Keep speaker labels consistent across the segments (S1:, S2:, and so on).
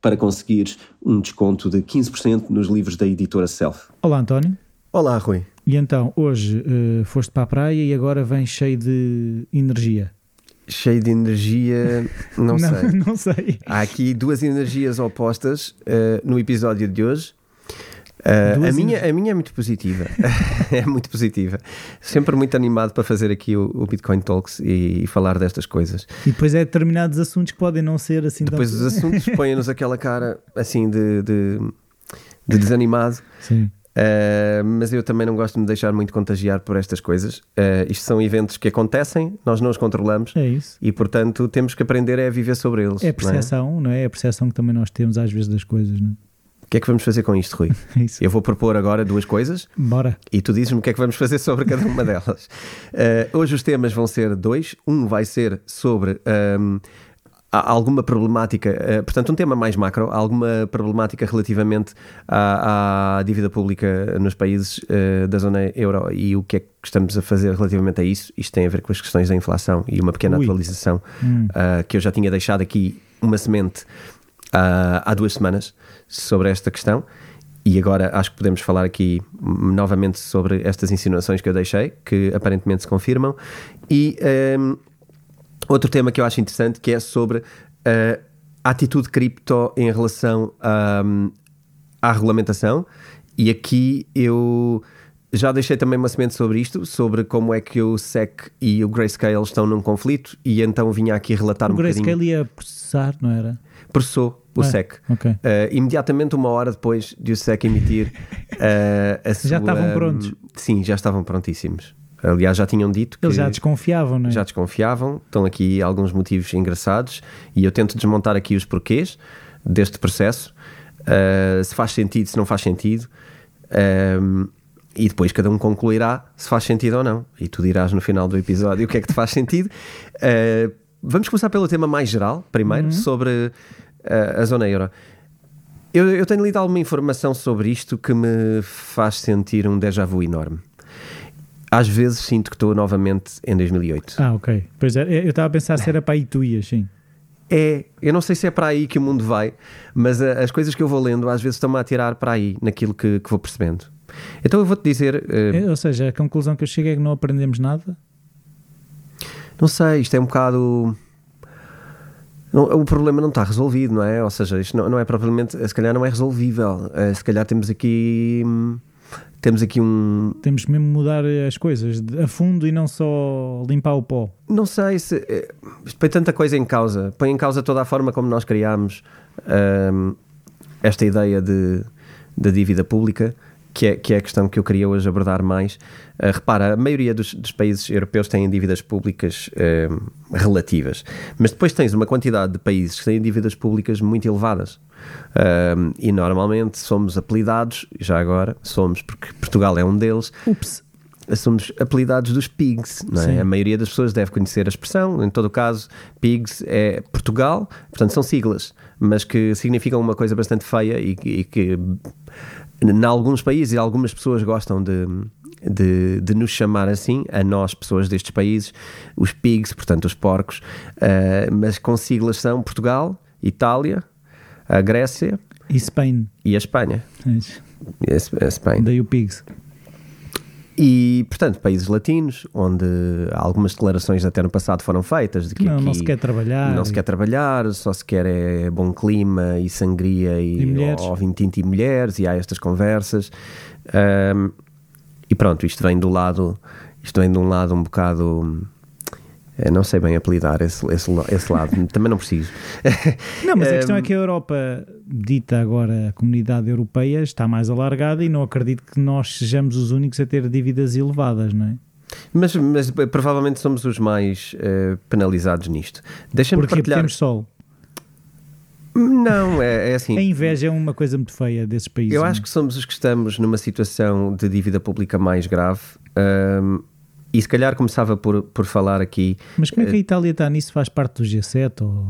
S1: para conseguires um desconto de 15% nos livros da editora Self.
S2: Olá, António.
S1: Olá, Rui.
S2: E então, hoje uh, foste para a praia e agora vens cheio de energia.
S1: Cheio de energia, não,
S2: não
S1: sei.
S2: Não sei.
S1: Há aqui duas energias opostas uh, no episódio de hoje. Uh, a, minha, a minha é muito positiva. é muito positiva. Sempre muito animado para fazer aqui o, o Bitcoin Talks e, e, falar destas coisas.
S2: E depois é determinados assuntos que podem não ser assim
S1: Depois
S2: tão...
S1: os assuntos põem-nos aquela cara assim de, de, de desanimado.
S2: Sim.
S1: Uh, mas eu também não gosto de me deixar muito contagiar por estas coisas. Uh, isto são eventos que acontecem, nós não os controlamos.
S2: É isso.
S1: E portanto temos que aprender a viver sobre eles.
S2: É a percepção, não é? não é? É a percepção que também nós temos às vezes das coisas, não é?
S1: O que é que vamos fazer com isto, Rui?
S2: Isso.
S1: Eu vou propor agora duas coisas.
S2: Bora.
S1: E tu dizes-me o que é que vamos fazer sobre cada uma delas. Uh, hoje os temas vão ser dois. Um vai ser sobre um, alguma problemática, uh, portanto, um tema mais macro, alguma problemática relativamente à, à dívida pública nos países uh, da zona euro e o que é que estamos a fazer relativamente a isso. Isto tem a ver com as questões da inflação e uma pequena
S2: Ui.
S1: atualização
S2: Hum.
S1: que eu já tinha deixado aqui uma semente há duas semanas sobre esta questão. E agora acho que podemos falar aqui novamente sobre estas insinuações que eu deixei, que aparentemente se confirmam. E um, outro tema que eu acho interessante que é sobre uh, a atitude cripto em relação a, um, à regulamentação. E aqui eu já deixei também uma semente sobre isto, sobre como é que o SEC e o Grayscale estão num conflito, e então vinha aqui relatar
S2: o
S1: um bocadinho.
S2: O Grayscale ia processar, não era?
S1: Processou o
S2: Ah,
S1: SEC.
S2: ok.
S1: Uh, imediatamente, uma hora depois de o SEC emitir uh, a sua.
S2: Já estavam prontos.
S1: Sim, já estavam prontíssimos. Aliás, já tinham dito que.
S2: Eles já desconfiavam, não é?
S1: já desconfiavam. Estão aqui alguns motivos engraçados e eu tento desmontar aqui os porquês deste processo. uh, se faz sentido, se não faz sentido. E depois cada um concluirá se faz sentido ou não. E tu dirás no final do episódio o que é que te faz sentido. Uh, vamos começar pelo tema mais geral, primeiro,
S2: Uhum.
S1: sobre uh, a zona euro. Eu, eu tenho lido alguma informação sobre isto que me faz sentir um déjà vu enorme. Às vezes sinto que estou novamente em 2008.
S2: Ah, ok. Pois é, eu estava a pensar se era para aí tu ias, sim.
S1: É, eu não sei se é para aí que o mundo vai, mas a- as coisas que eu vou lendo às vezes estão-me a tirar para aí, naquilo que, que vou percebendo. Então eu vou-te dizer, uh,
S2: É, Ou seja, a conclusão que eu chego é que não aprendemos nada.
S1: Não sei, isto é um bocado. não- o problema não está resolvido, não é? Ou seja, isto não, não é propriamente. Se calhar não é resolvível. Eh, se calhar temos aqui. Temos aqui um.
S2: Temos mesmo mudar as coisas a fundo e não só limpar o pó.
S1: Não sei se. eh, Isto põe tanta coisa em causa. Põe em causa toda a forma como nós criámos hum, esta ideia de, de dívida pública, que é, que é a questão que eu queria hoje abordar mais. Uh, repara, a maioria dos, dos países europeus têm dívidas públicas hum, relativas, mas depois tens uma quantidade de países que têm dívidas públicas muito elevadas. Hum, e normalmente somos apelidados, já agora somos, porque Portugal é um deles,
S2: Ups.
S1: somos apelidados dos PIGs, é? A maioria das pessoas deve conhecer a expressão, em todo o caso, PIGs é Portugal, portanto são siglas, mas que significam uma coisa bastante feia e, e que em alguns países e algumas pessoas gostam de, de, de nos chamar assim, a nós, pessoas destes países, os PIGs, portanto os porcos, eh, mas com siglas são Portugal, Itália, a Grécia
S2: E Spain.
S1: e a Espanha. E a Espanha.
S2: Daí o Pigs.
S1: E, portanto, países latinos, onde algumas declarações até no passado foram feitas de que
S2: Não, não se quer trabalhar.
S1: não se quer trabalhar, só se quer é bom clima e sangria e,
S2: E
S1: ou vinho tinto e mulheres, e há estas conversas. Ahm, e pronto, isto vem do lado, isto vem de um lado um bocado. Eh, Não sei bem apelidar esse, esse, esse lado, também não preciso.
S2: Não, mas a questão é que a Europa, dita agora a comunidade europeia, está mais alargada e não acredito que nós sejamos os únicos a ter dívidas elevadas, não é?
S1: Mas, mas provavelmente somos os mais eh, penalizados nisto. Deixa-me
S2: Porque
S1: partilhar.
S2: temos sol.
S1: Não, é, é assim.
S2: A inveja é uma coisa muito feia desses países.
S1: Eu
S2: não é?
S1: acho que somos os que estamos numa situação de dívida pública mais grave. E se calhar começava por, por falar aqui.
S2: Mas como é que a Itália está nisso? Faz parte do G7? Ou...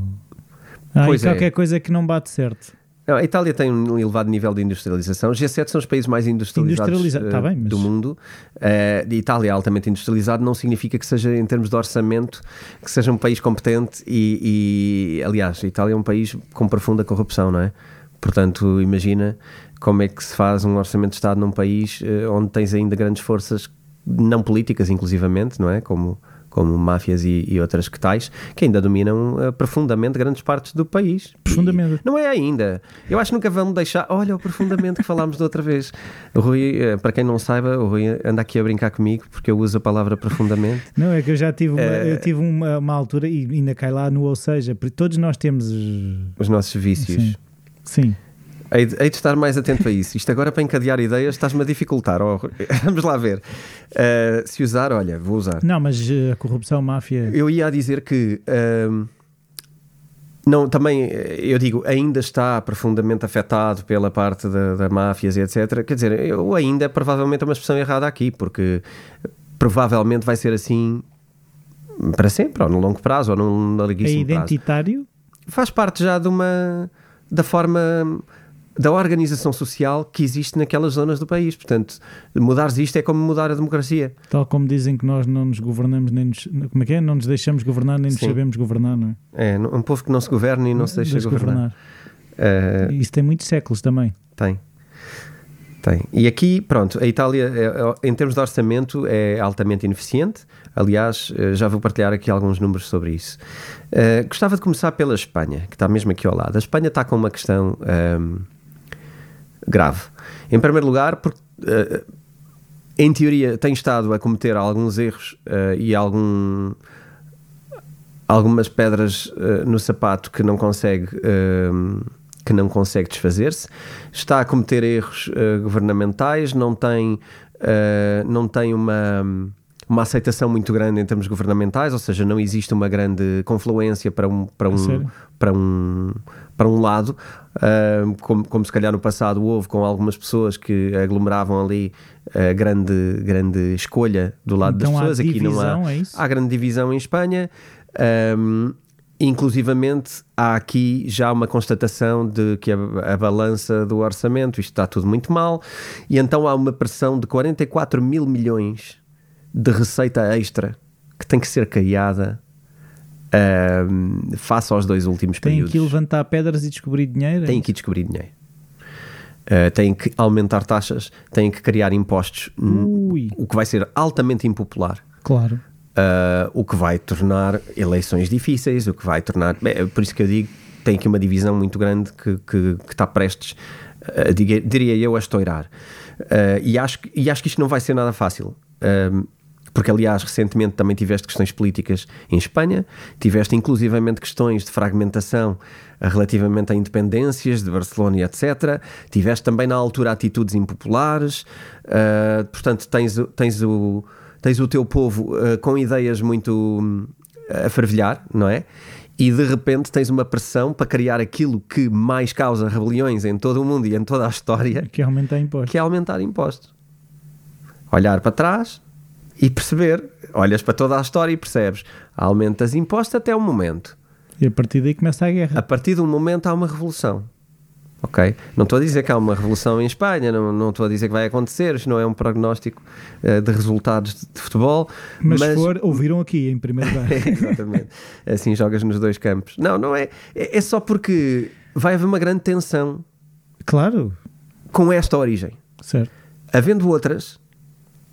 S2: Aí
S1: Pois é.
S2: qualquer coisa que não bate certo.
S1: A Itália tem um elevado nível de industrialização. G7 são os países mais industrializados
S2: Industrializa-
S1: eh,
S2: tá bem, mas-
S1: do mundo. Eh, a Itália é altamente industrializado, não significa que seja, em termos de orçamento, que seja um país competente. E, e, aliás, a Itália é um país com profunda corrupção, não é? Portanto, imagina como é que se faz um orçamento de Estado num país eh, onde tens ainda grandes forças, não políticas, inclusivamente, não é? Como, como máfias e, e outras que tais, que ainda dominam eh, profundamente grandes partes do país.
S2: Profundamente.
S1: E não é ainda. Eu acho que nunca vão deixar. Olha o profundamente que falámos da outra vez. O Rui, eh, para quem não saiba, o Rui anda aqui a brincar comigo porque eu uso a palavra profundamente.
S2: Não, é que eu já tive uma,
S1: Eh,
S2: eu tive uma, uma altura e ainda cai lá no ou seja, porque todos nós temos.
S1: Os nossos vícios.
S2: Sim. Sim.
S1: Hei de, hei de estar mais atento a isso. Isto agora para encadear ideias estás-me a dificultar. Oh. Vamos lá ver. Eh, se usar, olha, vou usar.
S2: Não, mas eh, a corrupção, máfia.
S1: Eu ia a dizer que ahm, não, também eh, eu digo, ainda está profundamente afetado pela parte da, da máfias e etc. Quer dizer, eu ainda é provavelmente uma expressão errada aqui, porque provavelmente vai ser assim para sempre, ou no longo prazo, ou num
S2: É
S1: larguíssimo prazo.
S2: identitário?
S1: Faz parte já de uma da forma da organização social que existe naquelas zonas do país. Portanto, mudares isto é como mudar a democracia.
S2: Tal como dizem que nós não nos governamos nem nos. Como é que é? Não nos deixamos governar nem nos
S1: Sim.
S2: sabemos governar, não é?
S1: É um povo que não se governa e não se deixa
S2: Deixa
S1: governar. Eh,
S2: Isso tem muitos séculos também.
S1: Tem. Tem. E aqui, pronto, a Itália, é- é- em termos de orçamento, é altamente ineficiente. Aliás, eh, já vou partilhar aqui alguns números sobre isso. Eh, gostava de começar pela Espanha, que está mesmo aqui ao lado. A Espanha está com uma questão ahm, grave. Em primeiro lugar, porque, eh, em teoria, tem estado a cometer alguns erros eh, e algum algumas pedras eh, no sapato que não consegue que não consegue desfazer-se está a cometer erros governamentais não tem não tem uma uma aceitação muito grande em termos governamentais, ou seja, não existe uma grande confluência para um, para um, para um, para um lado, ah, como, como se calhar no passado houve com algumas pessoas que aglomeravam ali a grande, grande escolha do lado
S2: Então
S1: das
S2: há
S1: pessoas. Aqui não há,
S2: é isso?
S1: há grande divisão em Espanha. ahm, inclusivamente, há aqui já uma constatação de que a, a balança do orçamento, isto está tudo muito mal, e então há uma pressão de 44 mil milhões de receita extra que tem que ser criada ahm, face aos dois últimos
S2: Tem
S1: períodos.
S2: que levantar pedras e descobrir dinheiro? é
S1: Tem que descobrir dinheiro. Uh, têm que aumentar taxas, têm que criar impostos,
S2: Ui,
S1: o que vai ser altamente impopular.
S2: claro.
S1: Uh, o que vai tornar eleições difíceis, o que vai tornar. É por isso que eu digo tem aqui uma divisão muito grande que, que, que está prestes, uh, diga- diria eu, a estourar. Uh, e, acho, e acho que isto não vai ser nada fácil. Porque, aliás, recentemente também tiveste questões políticas em Espanha, tiveste inclusivamente questões de fragmentação uh, relativamente a independências de Barcelona etc. Tiveste também na altura atitudes impopulares, uh, portanto, tens, o- tens o tens o teu povo uh, com ideias muito hum, a fervilhar, não é? E de repente tens uma pressão para criar aquilo que mais causa rebeliões em todo o mundo e em toda a história,
S2: Que aumenta impostos.
S1: que é aumentar impostos. Olhar para trás e perceber, olhas para toda a história e percebes, aumentas impostos até o momento.
S2: E a partir daí começa a guerra.
S1: A partir um momento há uma revolução. Ok? Não estou a dizer que há uma revolução em Espanha, não, não estou a dizer que vai acontecer, isto não é um prognóstico eh, de resultados de, de futebol.
S2: Mas, se for, ouviram aqui em primeiro lugar.
S1: Exatamente. Assim jogas nos dois campos. Não, não é. É, é só porque vai haver uma grande tensão
S2: Claro,
S1: com esta origem.
S2: certo.
S1: Havendo outras,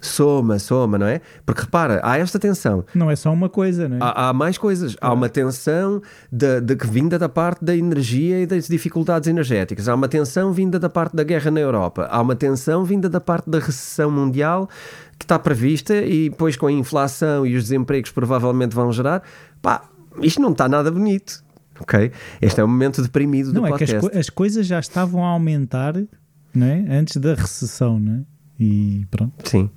S1: soma, soma, não é? Porque repara, há esta tensão.
S2: Não é só uma coisa, não é?
S1: Há, há mais coisas. Há uma tensão de, de que vinda da parte da energia e das dificuldades energéticas. Há uma tensão vinda da parte da guerra na Europa. Há uma tensão vinda da parte da recessão mundial que está prevista e depois com a inflação e os desempregos provavelmente vão gerar. Pá, isto não está nada bonito. Ok? Este é o momento deprimido do
S2: Não, é que as,
S1: podcast.
S2: co- as coisas já estavam a aumentar não é? antes da recessão, não é? E pronto.
S1: Sim.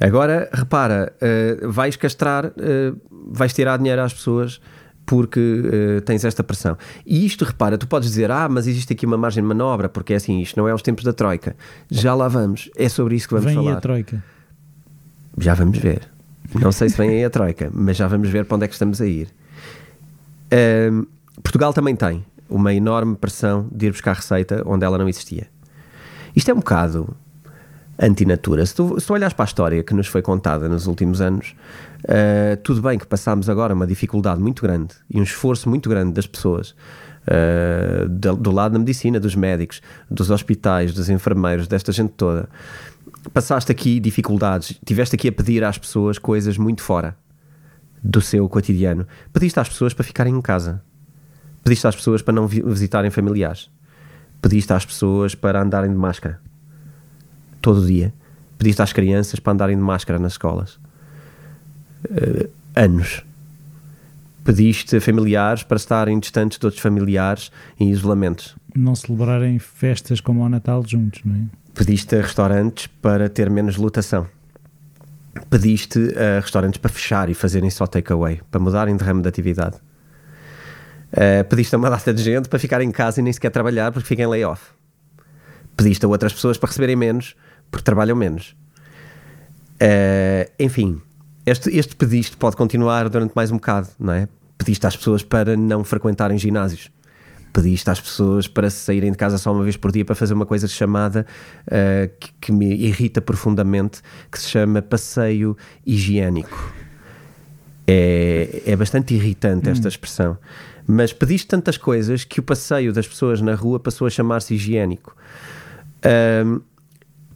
S1: Agora, repara, eh, vais castrar, eh, vais tirar dinheiro às pessoas porque eh, tens esta pressão. E isto, repara, tu podes dizer, ah, mas existe aqui uma margem de manobra, porque é assim, isto não é os tempos da Troika. Já lá vamos. É sobre isso que vamos
S2: Vem
S1: falar.
S2: a Troika.
S1: Já vamos ver. Não sei se vem aí a Troika, mas já vamos ver para onde é que estamos a ir. Portugal também tem uma enorme pressão de ir buscar receita onde ela não existia. Isto é um bocado antinatura. Se tu, se tu olhas para a história que nos foi contada nos últimos anos, ah, tudo bem que passámos agora uma dificuldade muito grande e um esforço muito grande das pessoas, ah, do, do lado da medicina, dos médicos, dos hospitais, dos enfermeiros, desta gente toda. Passaste aqui dificuldades, tiveste aqui a pedir às pessoas coisas muito fora do seu cotidiano. Pediste às pessoas para ficarem em casa. Pediste às pessoas para não vi- visitarem familiares. Pediste às pessoas para andarem de máscara todo dia. Pediste às crianças para andarem de máscara nas escolas. Eh, anos. Pediste a familiares para estarem distantes de outros familiares em isolamentos.
S2: Não celebrarem festas como ao Natal juntos, não é?
S1: Pediste a restaurantes para ter menos lotação. Pediste a restaurantes para fechar e fazerem só takeaway, para mudarem de ramo de atividade. Eh, pediste a uma data de gente para ficar em casa e nem sequer trabalhar porque fiquem em layoff. Pediste a outras pessoas para receberem menos porque trabalham menos. Eh, enfim, este, este pediste pode continuar durante mais um bocado, não é? Pediste às pessoas para não frequentarem ginásios. Pediste às pessoas para saírem de casa só uma vez por dia para fazer uma coisa chamada eh, que, que me irrita profundamente, que se chama passeio higiênico. É, é bastante irritante esta expressão. Mas pediste tantas coisas que o passeio das pessoas na rua passou a chamar-se higiênico. Ahm,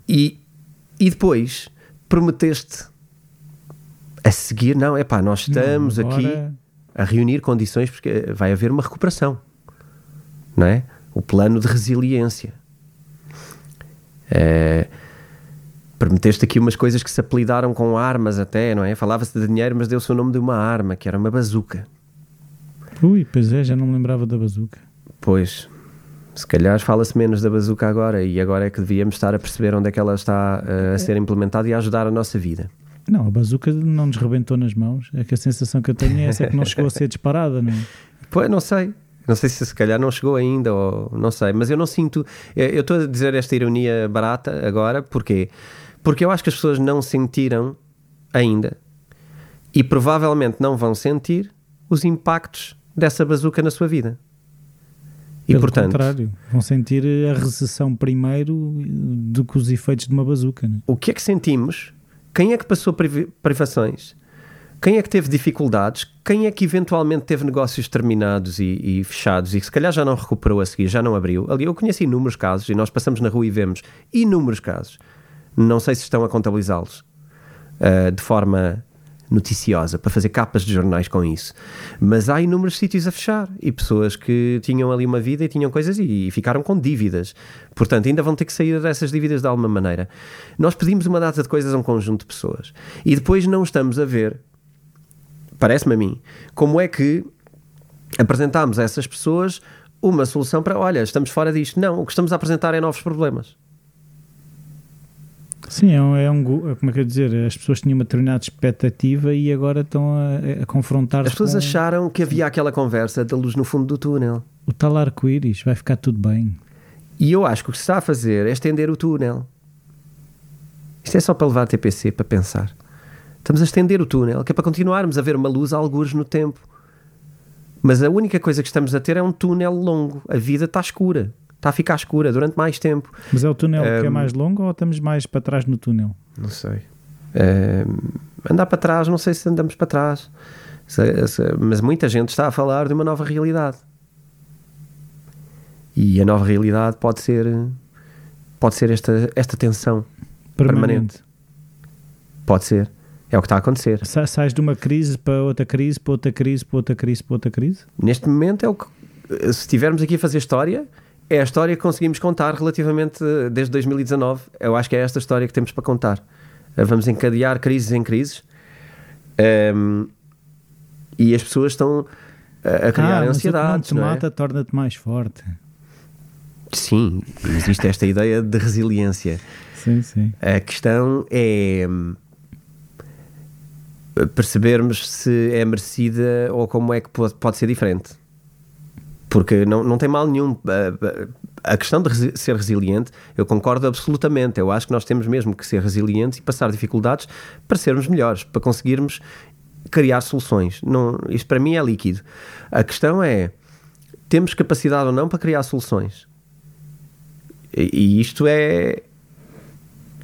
S1: e, e depois prometeste a seguir, não, é pá, nós estamos
S2: Não,
S1: aqui a reunir condições porque vai haver uma recuperação, não é? O plano de resiliência. É, Prometeste aqui umas coisas que se apelidaram com armas até, não é? Falava-se de dinheiro, mas deu-se o nome de uma arma, que era uma bazuca.
S2: Ui, pois é, já não me lembrava da bazuca.
S1: Pois, se calhar fala-se menos da bazuca agora e agora é que devíamos estar a perceber onde é que ela está eh, a ser implementada e a ajudar a nossa vida.
S2: Não, a bazuca não nos rebentou nas mãos. É que a sensação que eu tenho é essa que não chegou a ser disparada, não é?
S1: Pois, não sei. Não sei se se calhar não chegou ainda ou não sei, mas eu não sinto. Eu estou a dizer esta ironia barata agora, porquê? Porque eu acho que as pessoas não sentiram ainda e provavelmente não vão sentir os impactos dessa bazuca na sua vida. E
S2: Pelo
S1: portanto,
S2: contrário, vão sentir a recessão primeiro do que os efeitos de uma bazuca, não é?
S1: o que é que sentimos? Quem é que passou privações? Quem é que teve dificuldades? Quem é que eventualmente teve negócios terminados e, e fechados e que se calhar já não recuperou a seguir, já não abriu? Ali eu conheço inúmeros casos e nós passamos na rua e vemos inúmeros casos. Não sei se estão a contabilizá-los ah, de forma noticiosa para fazer capas de jornais com isso. Mas há inúmeros sítios a fechar e pessoas que tinham ali uma vida e tinham coisas e, e ficaram com dívidas. Portanto, ainda vão ter que sair dessas dívidas de alguma maneira. Nós pedimos uma data de coisas a um conjunto de pessoas e depois não estamos a ver, parece-me a mim, como é que apresentámos a essas pessoas uma solução para, olha, estamos fora disto. Não, o que estamos a apresentar é novos problemas.
S2: Sim, é um, é um gu- como é que eu dizer? As pessoas tinham uma determinada expectativa e agora estão a, a confrontar-se
S1: As pessoas
S2: com
S1: acharam que havia aquela conversa da luz no fundo do túnel.
S2: o tal arco-íris, vai ficar tudo bem.
S1: E eu acho que o que se está a fazer é estender o túnel. Isto é só para levar a TPC para pensar. Estamos a estender o túnel, que é para continuarmos a ver uma luz a algures no tempo. Mas a única coisa que estamos a ter é um túnel longo. A vida está escura. Está a ficar escura durante mais tempo.
S2: Mas é o túnel que é
S1: Um,
S2: mais longo ou estamos mais para trás no túnel?
S1: Não sei. Eh, andar para trás, não sei se andamos para trás. Mas muita gente está a falar de uma nova realidade. E a nova realidade pode ser, pode ser esta, esta tensão
S2: Permanente.
S1: permanente. Pode ser. É o que está a acontecer.
S2: Sa- Sais de uma crise para outra crise, para outra crise, para outra crise, para outra crise.
S1: Neste momento é o que. Se estivermos aqui a fazer história, é a história que conseguimos contar relativamente eh, desde 2019. Eu acho que é esta história que temos para contar. Eh, Vamos encadear crises em crises. Ehm, e as pessoas estão a, a criar
S2: ah,
S1: ansiedades.
S2: não te
S1: é?
S2: mata torna-te mais forte.
S1: Sim, existe esta ideia de resiliência.
S2: Sim, sim.
S1: A questão é hum, percebermos se é merecida ou como é que pode ser diferente. Porque não, não tem mal nenhum. A, a questão de resi- ser resiliente, eu concordo absolutamente. Eu acho que nós temos mesmo que ser resilientes e passar dificuldades para sermos melhores, para conseguirmos criar soluções. Não, isto para mim é líquido. A questão é: temos capacidade ou não para criar soluções? E, e isto é,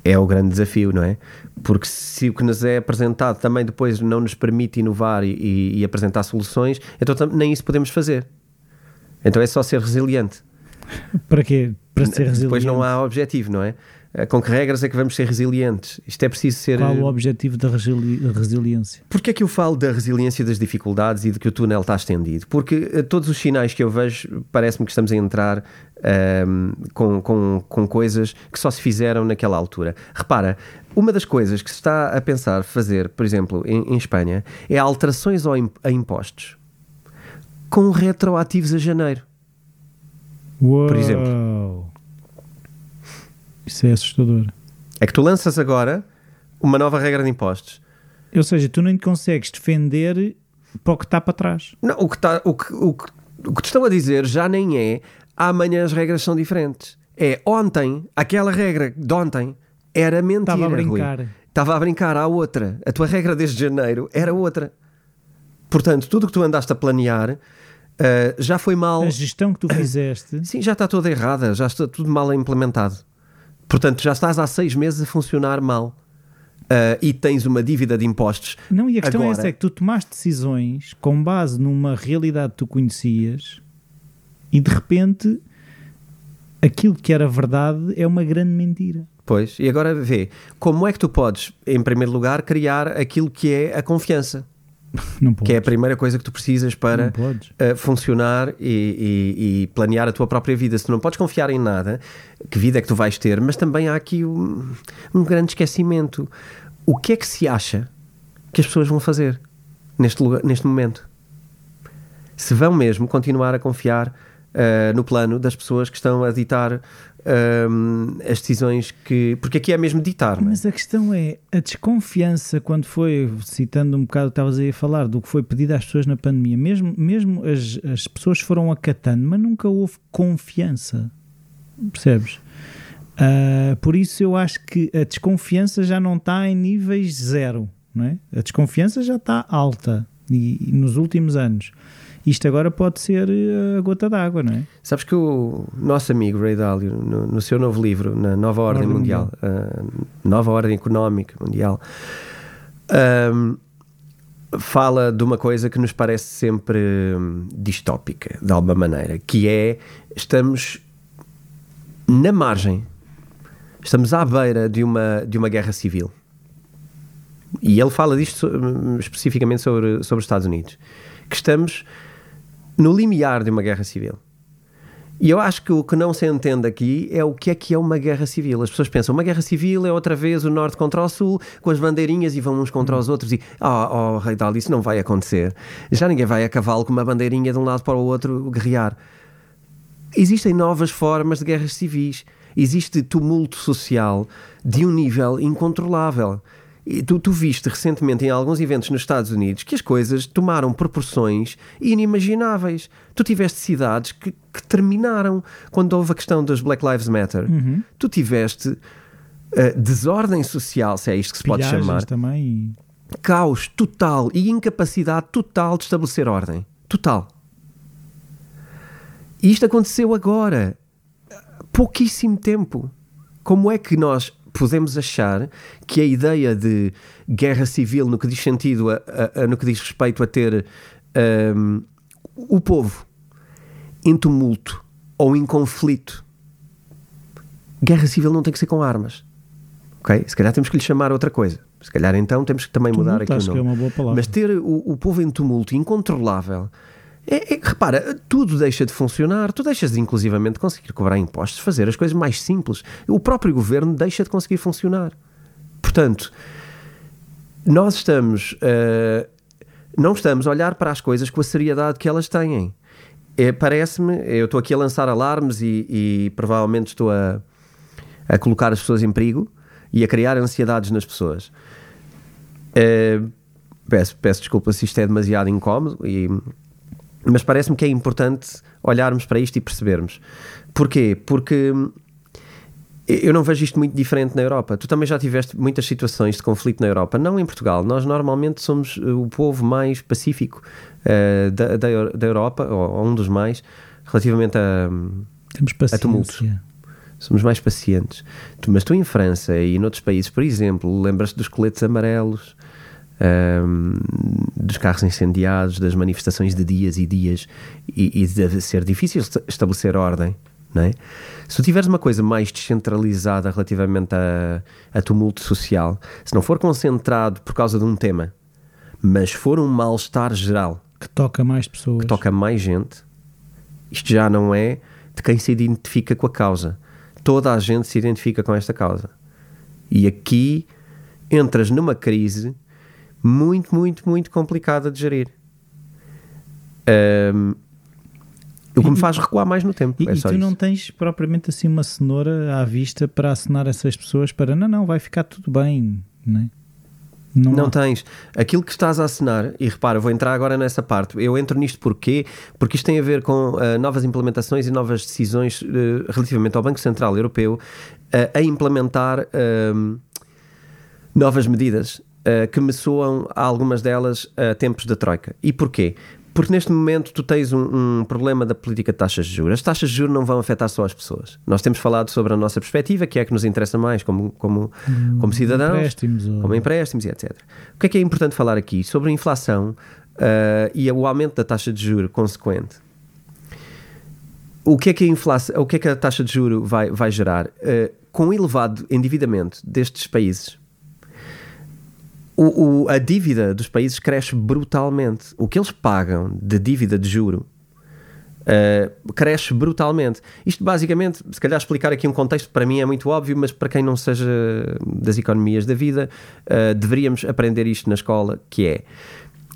S1: é o grande desafio, não é? Porque se o que nos é apresentado também depois não nos permite inovar e, e- e apresentar soluções, então nem isso podemos fazer. Então é só ser resiliente.
S2: Para quê? Para ser resiliente.
S1: Depois não há objetivo, não é? Eh, Com que regras é que vamos ser resilientes? Isto é preciso ser.
S2: Qual o objetivo da resili- resiliência?
S1: Porquê é que eu falo da resiliência das dificuldades e de que o túnel está estendido? Porque eh, todos os sinais que eu vejo parece-me que estamos a entrar ahm, com, com, com coisas que só se fizeram naquela altura. Repara, uma das coisas que se está a pensar fazer, por exemplo, em, em Espanha, é alterações ao a impostos com retroativos a janeiro.
S2: Uou.
S1: exemplo.
S2: Isso é assustador.
S1: É que tu lanças agora uma nova regra de impostos.
S2: Ou seja, tu nem te consegues defender para o que está para trás.
S1: Não, o que, tá, o, que, o, que, o que te estão a dizer já nem é amanhã as regras são diferentes. É ontem, aquela regra de ontem era mentira.
S2: Estava a
S1: Rui.
S2: brincar.
S1: Estava a brincar à outra. A tua regra desde janeiro era outra. Portanto, tudo o que tu andaste a planear ah, já foi mal.
S2: A gestão que tu fizeste.
S1: Sim, já está toda errada, já está tudo mal implementado. Portanto, já estás há seis meses a funcionar mal. Ah, e tens uma dívida de impostos.
S2: Não, e a questão é
S1: Agora-
S2: essa: é que tu tomaste decisões com base numa realidade que tu conhecias e de repente aquilo que era verdade é uma grande mentira.
S1: Pois, e agora vê, como é que tu podes, em primeiro lugar, criar aquilo que é a confiança,
S2: Não podes.
S1: que é a primeira coisa que tu precisas para uh, funcionar e, e- e planear a tua própria vida. Se tu não podes confiar em nada, que vida é que tu vais ter? Mas também há aqui um, um grande esquecimento. O que é que se acha que as pessoas vão fazer neste, lugar, neste momento? Se vão mesmo continuar a confiar uh, no plano das pessoas que estão a ditar um, as decisões que. Porque aqui é mesmo ditar, não é?
S2: Mas a questão é a desconfiança quando foi, citando um bocado, estavas aí a falar do que foi pedido às pessoas na pandemia, mesmo, mesmo as, as pessoas foram acatando, mas nunca houve confiança. Percebes? Ah, por isso eu acho que a desconfiança já não está em níveis zero, não é? A desconfiança já está alta e, e nos últimos anos. Isto agora pode ser eh, a gota d'água, não é?
S1: Sabes que o nosso amigo Ray Dalio, no, no seu novo livro, na Nova Ordem,
S2: Ordem
S1: Mundial, ah, Nova Ordem Económica Mundial, ahm, fala de uma coisa que nos parece sempre hum, distópica, de alguma maneira, que é estamos na margem, estamos à beira de uma, de uma guerra civil. E ele fala disto hum, especificamente sobre, sobre os Estados Unidos, que estamos no limiar de uma guerra civil. E eu acho que o que não se entende aqui é o que é que é uma guerra civil. As pessoas pensam, uma guerra civil é outra vez o norte contra o sul, com as bandeirinhas e vão uns contra os outros e, oh, oh Rei Dal, isso não vai acontecer. Já ninguém vai a cavalo com uma bandeirinha de um lado para o outro guerrear. Existem novas formas de guerras civis. Existe tumulto social de um nível incontrolável. E tu, tu viste recentemente em alguns eventos nos Estados Unidos que as coisas tomaram proporções inimagináveis. Tu tiveste cidades que, que terminaram quando houve a questão dos Black Lives Matter. Tu tiveste eh, desordem social, se é isto que se pode
S2: Pilhagens
S1: chamar,
S2: também.
S1: caos total e incapacidade total de estabelecer ordem. Total. E isto aconteceu agora. Pouquíssimo tempo. Como é que nós podemos achar que a ideia de guerra civil no que diz sentido a, a- a- no que diz respeito a ter ahm, o povo em tumulto ou em conflito. Guerra civil não tem que ser com armas. Ok? Se calhar temos que lhe chamar outra coisa. Se calhar então temos que também
S2: Tumulto,
S1: mudar aqui o
S2: é
S1: nome.
S2: palavra.
S1: Mas ter o, o povo em tumulto incontrolável. É, é- repara, tudo deixa de funcionar, tu deixas de inclusivamente conseguir cobrar impostos, fazer as coisas mais simples. O próprio governo deixa de conseguir funcionar. Portanto, nós estamos. eh, não estamos a olhar para as coisas com a seriedade que elas têm. É, Parece-me, eu estou aqui a lançar alarmes e, e provavelmente estou a, a colocar as pessoas em perigo e a criar ansiedades nas pessoas. Eh, peço, peço desculpa se isto é demasiado incómodo, e- mas parece-me que é importante olharmos para isto e percebermos. Porquê? Porque hum, eu não vejo isto muito diferente na Europa. Tu também já tiveste muitas situações de conflito na Europa, não em Portugal. Nós normalmente somos uh, o povo mais pacífico uh, da, da, da Europa, ou, um dos mais, relativamente a. hum,
S2: Temos
S1: tumultos.
S2: paciência.
S1: somos mais pacientes. Tu- mas tu em França e noutros países, por exemplo, lembras-te dos coletes amarelos, ahm, dos carros incendiados, das manifestações de dias e dias, e, e deve ser difícil esta- estabelecer ordem. Não é? Se tu tiveres uma coisa mais descentralizada relativamente a, a tumulto social, se não for concentrado por causa de um tema, mas for um mal-estar geral,
S2: Que toca mais pessoas.
S1: que toca mais gente, isto já não é de quem se identifica com a causa. Toda a gente se identifica com esta causa. E aqui entras numa crise muito, muito, muito complicada de gerir. Ahm, o que me faz recuar mais no tempo.
S2: E,
S1: é
S2: e tu
S1: isso.
S2: não tens propriamente assim uma cenoura à vista para assinar essas pessoas para não, não, vai ficar tudo bem, não é? Não,
S1: Não
S2: há-
S1: tens. Aquilo que estás a assinar, e repara, vou entrar agora nessa parte. Eu entro nisto porquê? Porque isto tem a ver com ah, novas implementações e novas decisões ah, relativamente ao Banco Central Europeu ah, a implementar novas medidas ah, que me soam algumas delas a tempos da Troika. E porquê? Porque neste momento tu tens um, um problema da política de taxas de juros. As taxas de juros não vão afetar só as pessoas. Nós temos falado sobre a nossa perspectiva, que é a que nos interessa mais como, como, como cidadãos
S2: empréstimos ou-
S1: como empréstimos e etc. O que é que é importante falar aqui? Sobre a inflação ah, e o aumento da taxa de juro consequente. O que é que a inflação, o que é que a taxa de juro vai, vai gerar? Ah, com o elevado endividamento destes países, o- o- a dívida dos países cresce brutalmente. O que eles pagam de dívida de juro Uh, cresce brutalmente. Isto basicamente, se calhar explicar aqui um contexto para mim é muito óbvio, mas para quem não seja das economias da vida, uh, deveríamos aprender isto na escola, que é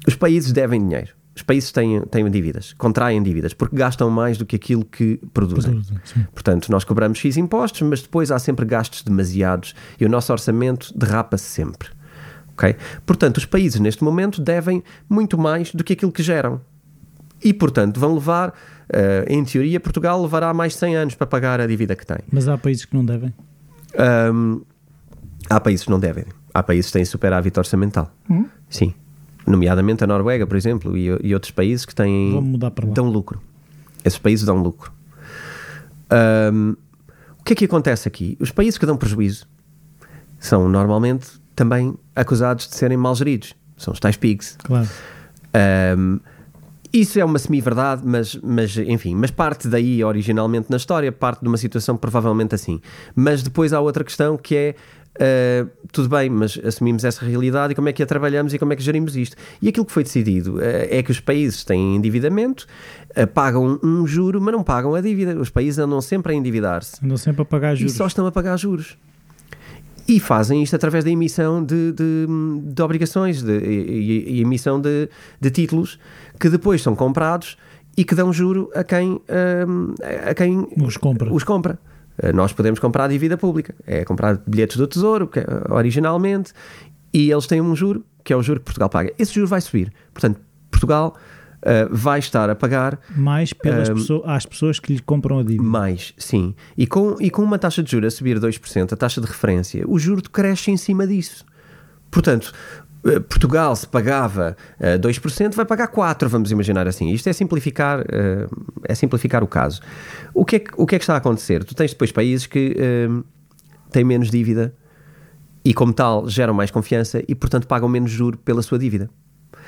S1: os países devem dinheiro. Os países têm, têm dívidas, contraem dívidas, porque gastam mais do que aquilo que produzem.
S2: Sim.
S1: Portanto, nós cobramos X impostos, mas depois há sempre gastos demasiados e o nosso orçamento derrapa-se sempre. Ok? Portanto, os países neste momento devem muito mais do que aquilo que geram. E, portanto, vão levar, eh, em teoria, Portugal levará mais 100 anos para pagar a dívida que tem.
S2: Mas há países que não devem.
S1: Ahm, há países que não devem. Há países que têm superávit orçamental. Sim. Nomeadamente a Noruega, por exemplo, e, e outros países que têm.
S2: Vamos mudar para lá.
S1: Dão lucro. Esses países dão lucro. Ahm, o que é que acontece aqui? Os países que dão prejuízo são normalmente também acusados de serem mal geridos. São os tais pigs.
S2: Claro.
S1: Um, isso é uma semi-verdade, mas, mas enfim, mas parte daí originalmente na história, parte de uma situação provavelmente assim. Mas depois há outra questão que é uh, tudo bem, mas assumimos essa realidade e como é que a trabalhamos e como é que gerimos isto. E aquilo que foi decidido uh, é que os países têm endividamento, uh, pagam um juro, mas não pagam a dívida. Os países andam sempre a endividar-se
S2: Andam sempre a pagar
S1: e
S2: juros.
S1: só estão a pagar juros. E fazem isto através da emissão de, de, de obrigações de, e, e emissão de, de títulos que depois são comprados e que dão juro a quem, hum, a quem
S2: Os compra.
S1: os compra. Uh, Nós podemos comprar a dívida pública, é comprar bilhetes do Tesouro, é, originalmente, e eles têm um juro, que é o juro que Portugal paga. Esse juro vai subir. Portanto, Portugal uh, vai estar a pagar
S2: Mais pelas
S1: Um,
S2: pessoas, às pessoas que lhe compram a dívida.
S1: mais, sim. E com, e com uma taxa de juros a subir 2%, a taxa de referência, o juro cresce em cima disso. Portanto, eh, Portugal, se pagava eh, 2%, vai pagar 4%, vamos imaginar assim. Isto é simplificar, é simplificar o caso. O que, é que, o que é que está a acontecer? Tu tens depois países que têm menos dívida e, como tal, geram mais confiança e, portanto, pagam menos juro pela sua dívida.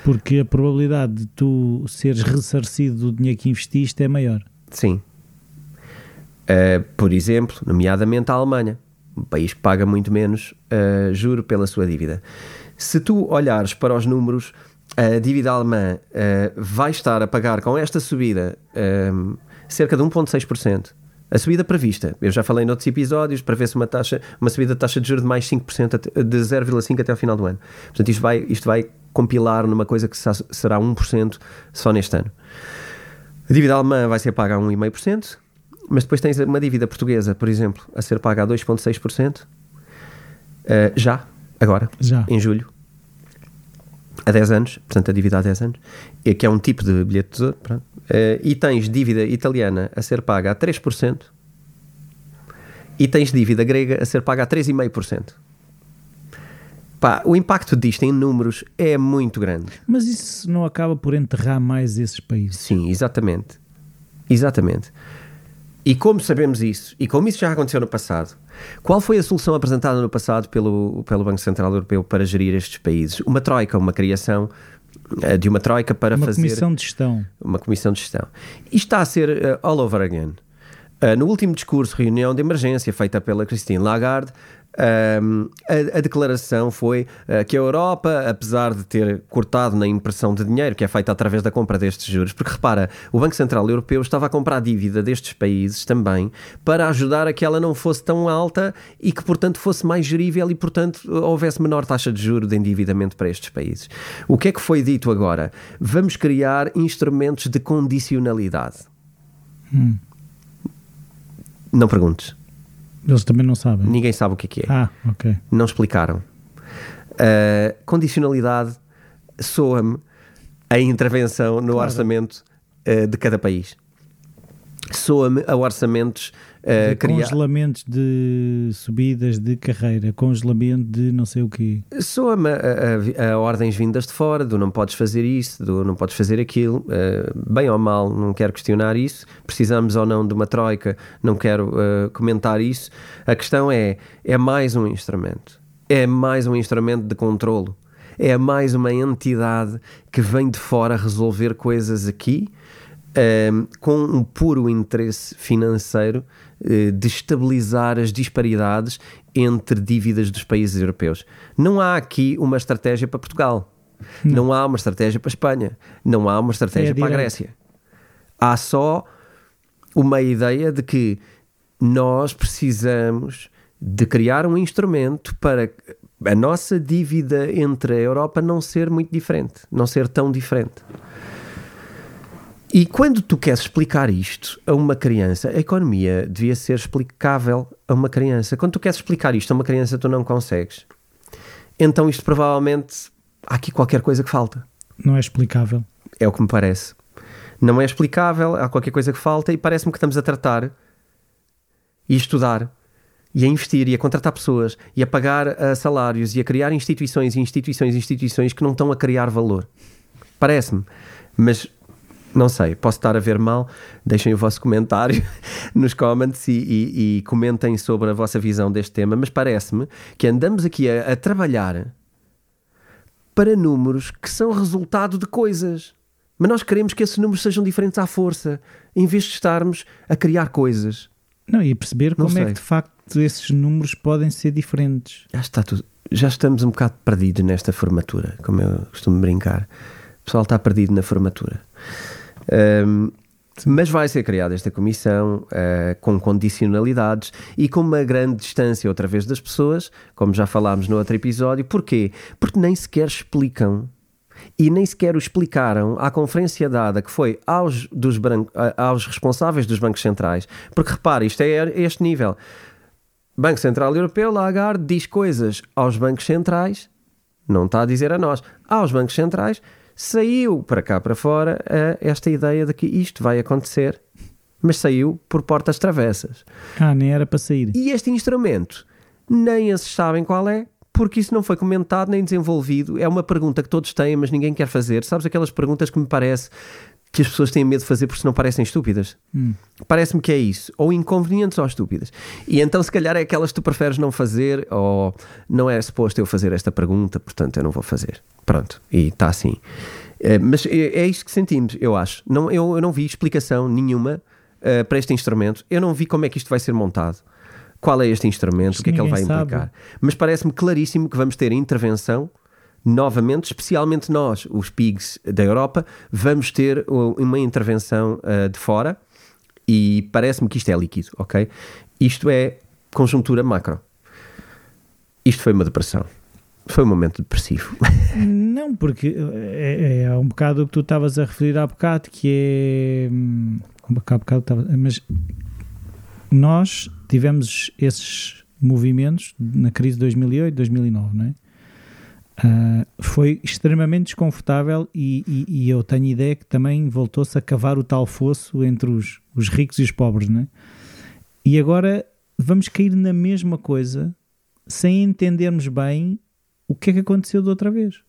S2: Porque a probabilidade de tu seres ressarcido do dinheiro que investiste é maior.
S1: Sim. Uh, por exemplo, nomeadamente a Alemanha, um país que paga muito menos uh, juro pela sua dívida. Se tu olhares para os números, a dívida alemã uh, vai estar a pagar com esta subida cerca de 1,6%. A subida prevista, eu já falei noutros episódios, para ver se uma taxa, uma subida de taxa de juros de mais 5%, de 0,5% até ao final do ano. Portanto, isto vai, isto vai compilar numa coisa que será 1% só neste ano. A dívida alemã vai ser paga a 1,5%, mas depois tens uma dívida portuguesa, por exemplo, a ser paga a 2,6%, uh, eh, já, agora,
S2: já.
S1: em julho, a 10 anos, portanto a dívida a 10 anos, que é um tipo de bilhete de tesouro, uh, e tens dívida italiana a ser paga a 3%, e tens dívida grega a ser paga a 3,5%. Pá, o impacto disto em números é muito grande.
S2: Mas isso não acaba por enterrar mais esses países?
S1: Sim, exatamente. Exatamente. E como sabemos isso, e como isso já aconteceu no passado, qual foi a solução apresentada no passado pelo, pelo Banco Central Europeu para gerir estes países? Uma troika, uma criação uh, de uma troika para
S2: uma
S1: fazer.
S2: Uma comissão de gestão.
S1: Uma comissão de gestão. E está a ser uh, all over again. Uh, no último discurso, reunião de emergência feita pela Christine Lagarde, um, a, a, declaração foi uh, que a Europa, apesar de ter cortado na impressão de dinheiro que é feita através da compra destes juros, porque repara, o Banco Central Europeu estava a comprar a dívida destes países também para ajudar a que ela não fosse tão alta e que, portanto, fosse mais gerível e, portanto, houvesse menor taxa de juros de endividamento para estes países. O que é que foi dito agora? Vamos criar instrumentos de condicionalidade.
S2: Hum.
S1: Não perguntes.
S2: Eles também não sabem.
S1: Ninguém sabe o que é que é.
S2: Ah, ok.
S1: Não explicaram. Uh, condicionalidade soa-me a intervenção no claro. orçamento uh, de cada país. Soa-me a orçamentos
S2: Uh, Congelamentos de subidas de carreira, congelamento de não sei o quê.
S1: Soa-me a, a, a, ordens vindas de fora, do não podes fazer isso, do não podes fazer aquilo, uh, bem ou mal, não quero questionar isso. Precisamos ou não de uma troika, não quero uh, comentar isso. A questão é: é mais um instrumento, é mais um instrumento de controlo, é mais uma entidade que vem de fora resolver coisas aqui. com um puro interesse financeiro eh, de estabilizar as disparidades entre dívidas dos países europeus. Não há aqui uma estratégia para Portugal. Não, não há uma estratégia para a Espanha. Não há uma estratégia é para a Grécia. Há só uma ideia de que nós precisamos de criar um instrumento para a nossa dívida entre a Europa não ser muito diferente, não ser tão diferente. E quando tu queres explicar isto a uma criança, a economia devia ser explicável a uma criança. Quando tu queres explicar isto a uma criança, tu não consegues. Então isto provavelmente há aqui qualquer coisa que falta.
S2: Não é explicável.
S1: É o que me parece. Não é explicável, há qualquer coisa que falta e parece-me que estamos a tratar e a estudar e a investir e a contratar pessoas e a pagar uh, salários e a criar instituições e instituições e instituições que não estão a criar valor. Parece-me. Mas não sei, posso estar a ver mal. Deixem o vosso comentário nos comments e, e, e comentem sobre a vossa visão deste tema. Mas parece-me que andamos aqui a, a trabalhar para números que são resultado de coisas. Mas nós queremos que esses números sejam diferentes à força, em vez de estarmos a criar coisas.
S2: Não, e perceber Não como sei. é que de facto esses números podem ser diferentes.
S1: Já está tudo. Já estamos um bocado perdidos nesta formatura, como eu costumo brincar. O pessoal está perdido na formatura. Um, mas vai ser criada esta comissão uh, com condicionalidades e com uma grande distância outra vez das pessoas, como já falámos no outro episódio. Porquê? Porque nem sequer explicam e nem sequer o explicaram à conferência dada que foi aos, dos aos responsáveis dos bancos centrais. Porque repare, isto é este nível. Banco Central Europeu, Lagarde, diz coisas aos bancos centrais, não está a dizer a nós, aos bancos centrais saiu para cá para fora esta ideia de que isto vai acontecer, mas saiu por portas travessas.
S2: Ah, nem era para sair.
S1: E este instrumento, nem eles sabem qual é, porque isso não foi comentado nem desenvolvido. É uma pergunta que todos têm, mas ninguém quer fazer. Sabes aquelas perguntas que me parece que as pessoas têm medo de fazer porque não parecem estúpidas.
S2: Hum.
S1: Parece-me que é isso. Ou inconvenientes ou estúpidas. E então, se calhar, é aquelas que tu preferes não fazer ou não é suposto eu fazer esta pergunta, portanto eu não vou fazer. Pronto. E está assim. É, mas é, é isto que sentimos, eu acho. Não, eu, eu não vi explicação nenhuma uh, para este instrumento. Eu não vi como é que isto vai ser montado. Qual é este instrumento? o que é que ele vai implicar? Sabe. Mas parece-me claríssimo que vamos ter intervenção novamente, especialmente nós, os PIGs da Europa, vamos ter uma intervenção uh, de fora e parece-me que isto é líquido, ok? Isto é conjuntura macro. Isto foi uma depressão. Foi um momento depressivo.
S2: Não, porque é, é um bocado o que tu estavas a referir há bocado, que é. Um bocado, bocado mas nós tivemos esses movimentos na crise de 2008, 2009, não é? Uh, foi extremamente desconfortável e, e, e, eu tenho ideia que também voltou-se a cavar o tal fosso entre os, os ricos e os pobres, não é? E agora vamos cair na mesma coisa sem entendermos bem o que é que aconteceu da outra vez.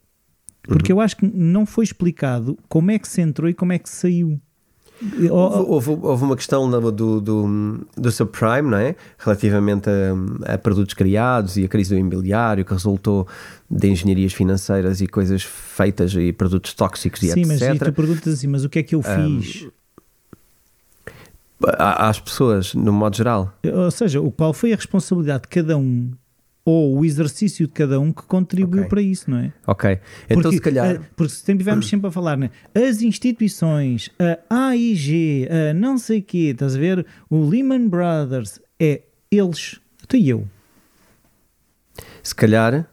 S2: Porque uhum. eu acho que não foi explicado como é que se entrou e como é que se saiu.
S1: Houve, houve, uma questão do, do, do, subprime, não é? Relativamente a, a, produtos criados e a crise do imobiliário que resultou de engenharias financeiras e coisas feitas e produtos tóxicos e
S2: Sim,
S1: etc.
S2: Sim, mas tu perguntas assim, mas o que é que eu fiz? Um,
S1: às pessoas, no modo geral.
S2: Ou seja, qual foi a responsabilidade de cada um ou o exercício de cada um que contribuiu okay. para isso, não é?
S1: Ok. Então,
S2: porque,
S1: se calhar.
S2: Porque estivemos sempre a falar, né? as instituições, a AIG, a não sei o quê, estás a ver? O Lehman Brothers, é eles, tu e eu.
S1: Se calhar,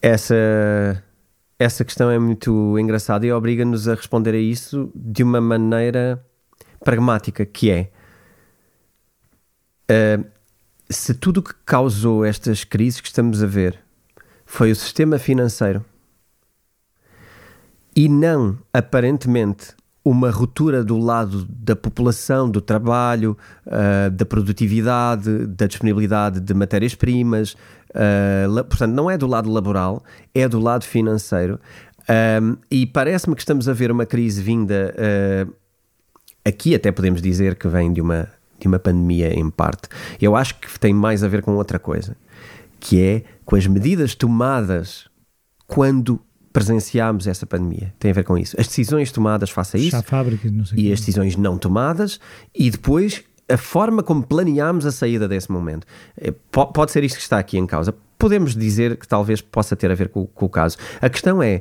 S1: essa, essa questão é muito engraçada e obriga-nos a responder a isso de uma maneira pragmática, que é. Uh, se tudo o que causou estas crises que estamos a ver foi o sistema financeiro e não, aparentemente, uma ruptura do lado da população, do trabalho, uh, da produtividade, da disponibilidade de matérias-primas, uh, portanto, não é do lado laboral, é do lado financeiro. Um, e parece-me que estamos a ver uma crise vinda. Uh, aqui, até podemos dizer que vem de uma de uma pandemia em parte. Eu acho que tem mais a ver com outra coisa, que é com as medidas tomadas quando presenciámos essa pandemia. Tem a ver com isso. As decisões tomadas face a isso
S2: fábricas,
S1: e as decisões não tomadas e depois a forma como planeámos a saída desse momento. É, pode ser isto que está aqui em causa. Podemos dizer que talvez possa ter a ver com, com o caso. A questão é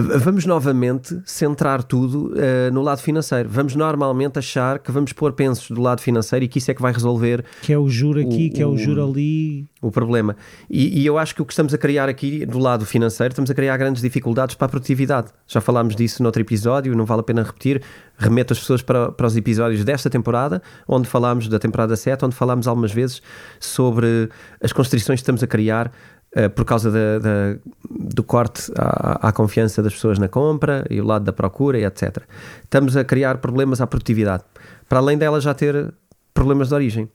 S1: Vamos novamente centrar tudo uh, no lado financeiro. Vamos normalmente achar que vamos pôr pensos do lado financeiro e que isso é que vai resolver.
S2: Que é o juro aqui, o, que é o juro ali.
S1: O problema. E, e, eu acho que o que estamos a criar aqui do lado financeiro, estamos a criar grandes dificuldades para a produtividade. Já falámos disso noutro episódio, não vale a pena repetir. Remeto as pessoas para, para os episódios desta temporada, onde falámos da temporada 7, onde falámos algumas vezes sobre as constrições que estamos a criar por causa da, da, do corte à, à, confiança das pessoas na compra e o lado da procura e etc. Estamos a criar problemas à produtividade, para além dela já ter problemas de origem.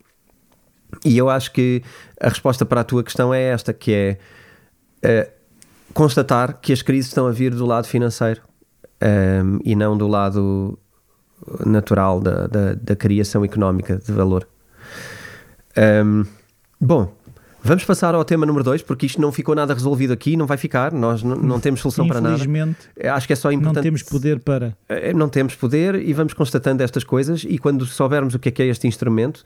S1: E eu acho que a resposta para a tua questão é esta, que é uh, constatar que as crises estão a vir do lado financeiro um, ehm, e não do lado natural da, da, da criação económica de valor. Um, ehm, bom, Vamos passar ao tema número 2, porque isto não ficou nada resolvido aqui, não vai ficar, nós não temos solução para nada.
S2: Infelizmente,
S1: acho que é só importante.
S2: Não temos poder para.
S1: Eh, não temos poder e vamos constatando estas coisas, e quando soubermos o que é que é este instrumento,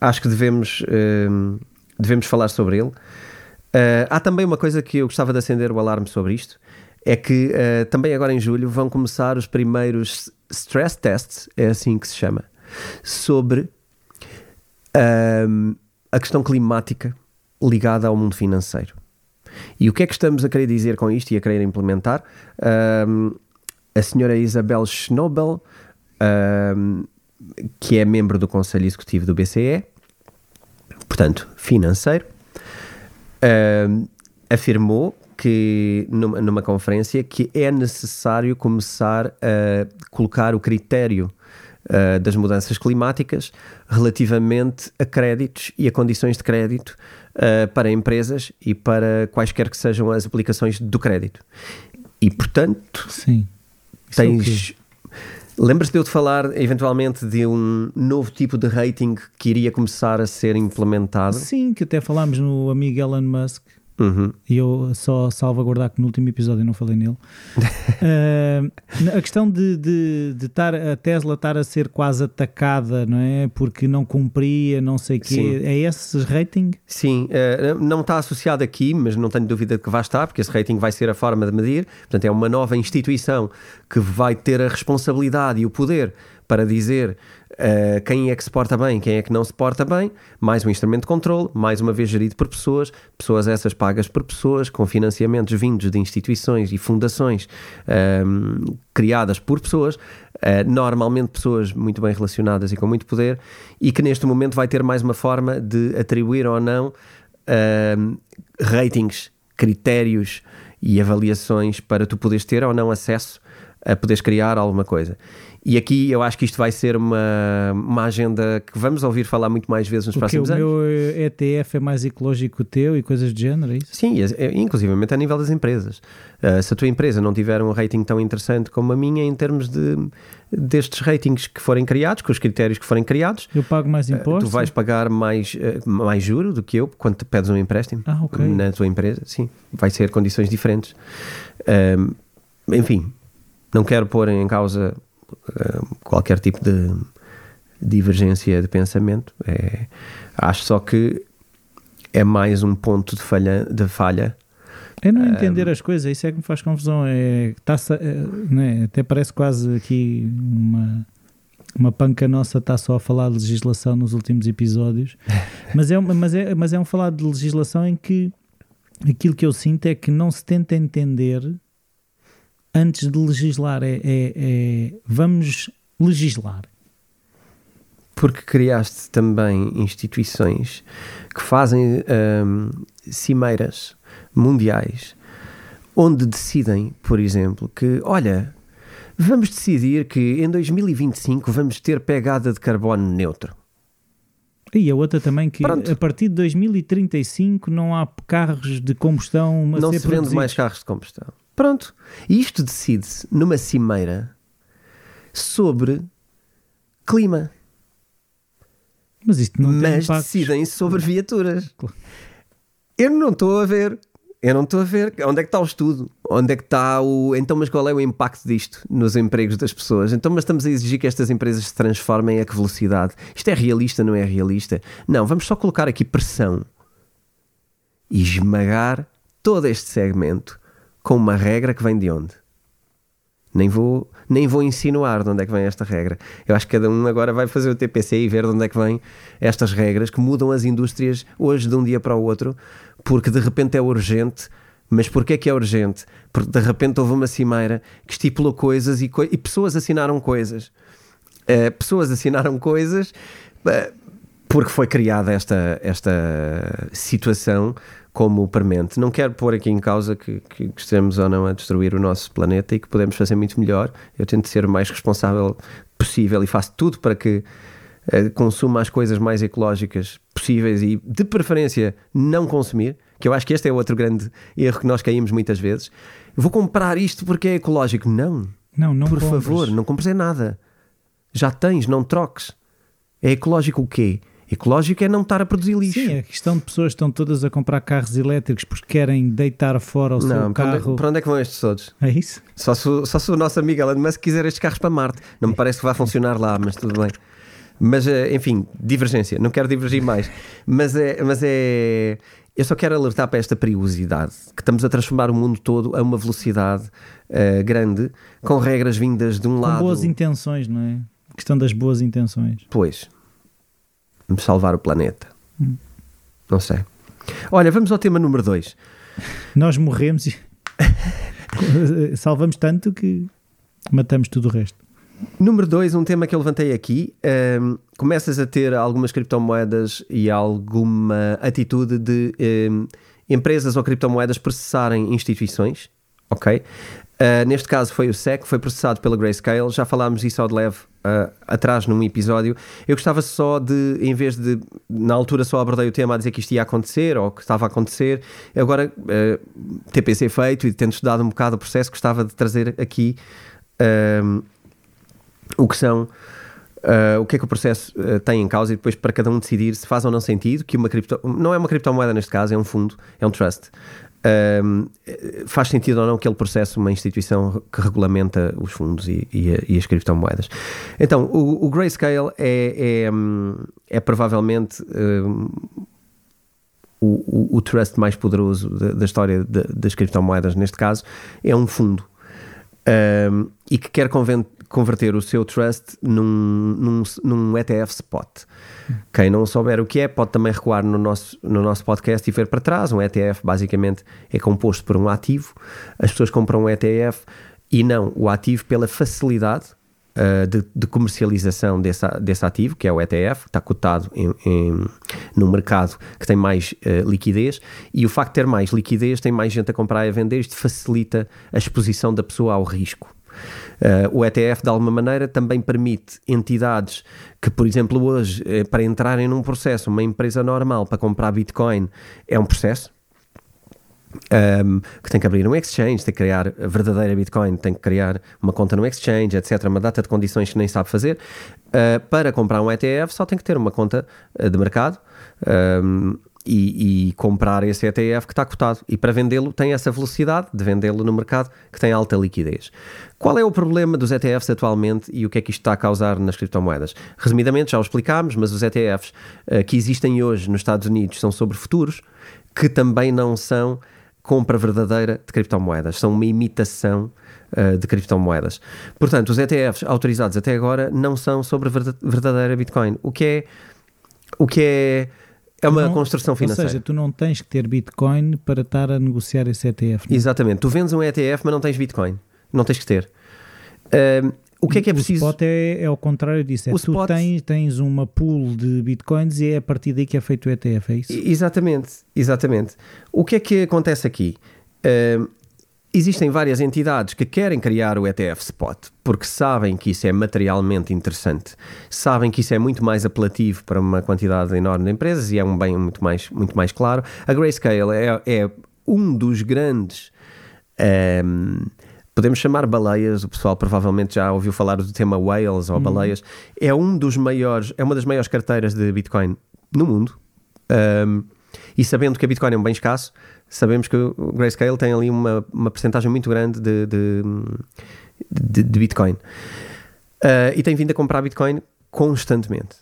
S1: acho que devemos, uh, devemos falar sobre ele. Uh, há também uma coisa que eu gostava de acender o alarme sobre isto: é que uh, também agora em julho vão começar os primeiros stress tests, é assim que se chama, sobre a questão climática ligada ao mundo financeiro. E o que é que estamos a querer dizer com isto e a querer implementar? Um, a senhora Isabel Schnobel, um, que é membro do Conselho Executivo do BCE, portanto, financeiro, um, afirmou que numa, numa, conferência que é necessário começar a colocar o critério uh, das mudanças climáticas relativamente a créditos e a condições de crédito uh, para empresas e para quaisquer que sejam as aplicações do crédito. E portanto,
S2: Sim.
S1: É tens. Lembras-te de eu te falar eventualmente de um novo tipo de rating que iria começar a ser implementado?
S2: Sim, que até falámos no amigo Elon Musk.
S1: Uhum.
S2: E eu só salvaguardar que no último episódio não falei nele. uh, a questão de, de, de tar, a Tesla estar a ser quase atacada, não é? Porque não cumpria, não sei o quê.
S1: Sim.
S2: É esse rating?
S1: Sim, uh, não está associado aqui, mas não tenho dúvida de que vai estar, porque esse rating vai ser a forma de medir. Portanto, é uma nova instituição que vai ter a responsabilidade e o poder para dizer uh, quem é que se porta bem, quem é que não se porta bem, mais um instrumento de controle, mais uma vez gerido por pessoas, pessoas essas pagas por pessoas, com financiamentos vindos de instituições e fundações um, criadas por pessoas, uh, normalmente pessoas muito bem relacionadas e com muito poder, e que neste momento vai ter mais uma forma de atribuir ou não uh, ratings, critérios e avaliações para tu poderes ter ou não acesso a poderes criar alguma coisa. E aqui eu acho que isto vai ser uma, uma agenda que vamos ouvir falar muito mais vezes nos
S2: Porque
S1: próximos
S2: o
S1: anos.
S2: meu ETF é mais ecológico que o teu e coisas do género, é isso?
S1: Sim, é, inclusivamente a nível das empresas. Uh, se a tua empresa não tiver um rating tão interessante como a minha em termos de destes ratings que forem criados, com os critérios que forem criados,
S2: eu pago mais impostos.
S1: Uh, tu vais pagar mais, uh, mais juro do que eu quando te pedes um empréstimo
S2: ah, okay.
S1: na tua empresa. Sim, vai ser condições diferentes. enfim, não quero pôr em causa qualquer tipo de divergência de pensamento. É, acho só que é mais um ponto de falha. De falha.
S2: É não entender um, as coisas, isso é que me faz confusão. É, tá, é, até parece quase aqui uma, uma panca nossa está só a falar de legislação nos últimos episódios, mas é, mas, é, mas é um falar de legislação em que aquilo que eu sinto é que não se tenta entender antes de legislar. É, é, é, vamos legislar.
S1: Porque criaste também instituições que fazem hum, cimeiras mundiais onde decidem, por exemplo, que olha, vamos decidir que em 2025 vamos ter pegada de carbono neutro.
S2: E a outra também que Pronto. a partir de 2035 não há carros de combustão a
S1: não
S2: ser
S1: se vende mais carros de combustão. Pronto. E isto decide-se numa cimeira sobre clima.
S2: Mas isto não
S1: Mas
S2: tem
S1: decidem sobre viaturas. Eu não estou a ver. Eu não estou a ver. Onde é que está o estudo? Onde é que está o. Então, mas qual é o impacto disto nos empregos das pessoas? Então, mas estamos a exigir que estas empresas se transformem a que velocidade? Isto é realista, não é realista? Não, vamos só colocar aqui pressão e esmagar todo este segmento com uma regra que vem de onde? Nem vou, nem vou insinuar de onde é que vem esta regra. Eu acho que cada um agora vai fazer o TPC e ver de onde é que vêm estas regras que mudam as indústrias hoje de um dia para o outro, porque de repente é urgente. Mas porquê que é urgente? Porque de repente houve uma cimeira que estipulou coisas e, co e pessoas assinaram coisas. Uh, pessoas assinaram coisas uh, porque foi criada esta, esta situação como premente. Não quero pôr aqui em causa que, que, estejamos ou não a destruir o nosso planeta e que podemos fazer muito melhor. Eu tento ser o mais responsável possível e faço tudo para que uh, consuma as coisas mais ecológicas possíveis e, de preferência, não consumir. Que eu acho que este é outro grande erro que nós caímos muitas vezes. Vou comprar isto porque é ecológico. Não.
S2: Não, não
S1: Por
S2: compres.
S1: favor, não compres é nada. Já tens, não troques. É ecológico o quê? Ecológico é não estar a produzir lixo.
S2: Sim, a questão de pessoas que estão todas a comprar carros elétricos porque querem deitar fora o
S1: não,
S2: seu
S1: para
S2: carro.
S1: Onde, para onde é que vão estes todos?
S2: É isso?
S1: Só se, só se o nosso amigo Elon Musk quiser estes carros para Marte. Não me parece que vai funcionar lá, mas tudo bem. Mas, eh, enfim, divergência. Não quero divergir mais. Mas é, mas é. Eu só quero alertar para esta perigosidade, que estamos a transformar o mundo todo a uma velocidade uh, grande, com regras vindas de um
S2: Com
S1: lado.
S2: boas intenções, não é? A questão das boas intenções.
S1: Pois. Salvar o planeta.
S2: Hum.
S1: Não sei. Olha, vamos ao tema número 2.
S2: Nós morremos e salvamos tanto que matamos tudo o resto.
S1: Número 2, um tema que eu levantei aqui. Um, começas a ter algumas criptomoedas e alguma atitude de um, empresas ou criptomoedas processarem instituições, ok? Uh, neste caso foi o SEC, foi processado pela Grayscale, já falámos disso ao de leve uh, atrás num episódio. Eu gostava só de, em vez de, na altura só abordei o tema a dizer que isto ia acontecer ou que estava a acontecer, agora uh, TPC feito e tendo estudado um bocado o processo, gostava de trazer aqui o que são Uh, o que é que o processo uh, tem em causa e depois para cada um decidir se faz ou não sentido que uma cripto... não é uma criptomoeda neste caso, é um fundo, é um trust. Uh, faz sentido ou não que ele processe uma instituição que regulamenta os fundos e, e, e as criptomoedas. Então, o, o Grayscale é, é, é provavelmente o, o, o, trust mais poderoso da, da história de, das criptomoedas, neste caso, é um fundo. e que quer converter o seu trust num, num, num ETF spot. Quem não souber o que é, pode também recuar no nosso, no nosso podcast e ver para trás. Um ETF basicamente é composto por um ativo. As pessoas compram um ETF e não o ativo pela facilidade uh, de, de, comercialização desse, desse ativo, que é o ETF, está cotado em, em, num mercado que tem mais uh, liquidez. E o facto de ter mais liquidez, tem mais gente a comprar e a vender, isto facilita a exposição da pessoa ao risco. Uh, o ETF, de alguma maneira, também permite entidades que, por exemplo, hoje, eh, para entrarem num processo, uma empresa normal para comprar Bitcoin é um processo. Um, ehm, que tem que abrir um exchange, tem que criar a verdadeira Bitcoin, tem que criar uma conta no exchange, etc. Uma data de condições que nem sabe fazer. Uh, para comprar um ETF, só tem que ter uma conta de mercado. Um, ehm, e, e, comprar esse ETF que está cotado. E para vendê-lo tem essa velocidade de vendê-lo no mercado que tem alta liquidez. Qual é o problema dos ETFs atualmente e o que é que isto está a causar nas criptomoedas? Resumidamente, já o explicámos, mas os ETFs uh, eh, que existem hoje nos Estados Unidos são sobre futuros que também não são compra verdadeira de criptomoedas, são uma imitação uh, de criptomoedas. Portanto, os ETFs autorizados até agora não são sobre verdadeira Bitcoin, o que é o que é é uma não, construção financeira.
S2: Ou seja, tu não tens que ter Bitcoin para estar a negociar esse ETF.
S1: Não? É? Exatamente. Tu vendes um ETF, mas não tens Bitcoin. Não tens que ter. o que é que é preciso?
S2: O spot é, é ao contrário disso. É o tu spot... tens, tens uma pool de bitcoins e é a partir daí que é feito o ETF, é isso?
S1: Exatamente, exatamente. O que é que acontece aqui? Uh, Existem várias entidades que querem criar o ETF Spot porque sabem que isso é materialmente interessante, sabem que isso é muito mais apelativo para uma quantidade enorme de empresas e é um bem muito mais, muito mais claro. A Grayscale é, é um dos grandes. Um, ehm, podemos chamar baleias, o pessoal provavelmente já ouviu falar do tema whales ou uhum. baleias. É um dos maiores, é uma das maiores carteiras de Bitcoin no mundo. Um, ehm, e sabendo que a Bitcoin é um bem escasso, sabemos que o Grayscale tem ali uma, uma percentagem muito grande de, de, de, de Bitcoin. Uh, e tem vindo a comprar Bitcoin constantemente.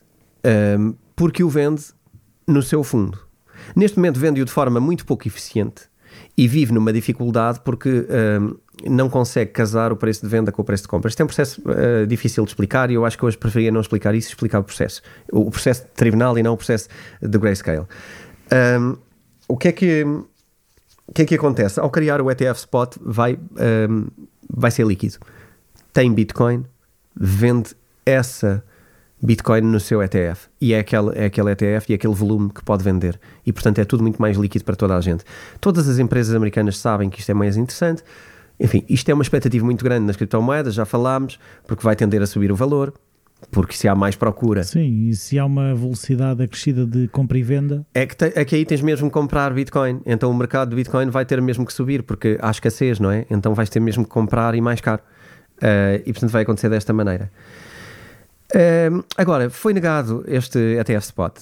S1: Um, porque o vende no seu fundo. Neste momento vende-o de forma muito pouco eficiente e vive numa dificuldade porque um, não consegue casar o preço de venda com o preço de compra. Isto é um processo uh, difícil de explicar e eu acho que hoje preferia não explicar isso, explicar o processo. O processo de tribunal e não o processo de Grayscale. Um, o que é que que é que acontece? Ao criar o ETF Spot, vai, um, vai ser líquido. Tem Bitcoin, vende essa Bitcoin no seu ETF. E é aquele, é aquele ETF e é aquele volume que pode vender. E, portanto, é tudo muito mais líquido para toda a gente. Todas as empresas americanas sabem que isto é mais interessante. Enfim, isto é uma expectativa muito grande nas criptomoedas, já falámos, porque vai tender a subir o valor porque se há mais procura.
S2: Sim, e se há uma velocidade acrescida de compra e venda.
S1: É que, te, é que aí tens mesmo que comprar Bitcoin. Então o mercado de Bitcoin vai ter mesmo que subir, porque há escassez, não é? Então vais ter mesmo que comprar e mais caro. Uh, e portanto vai acontecer desta maneira. Uh, agora, foi negado este ETF Spot.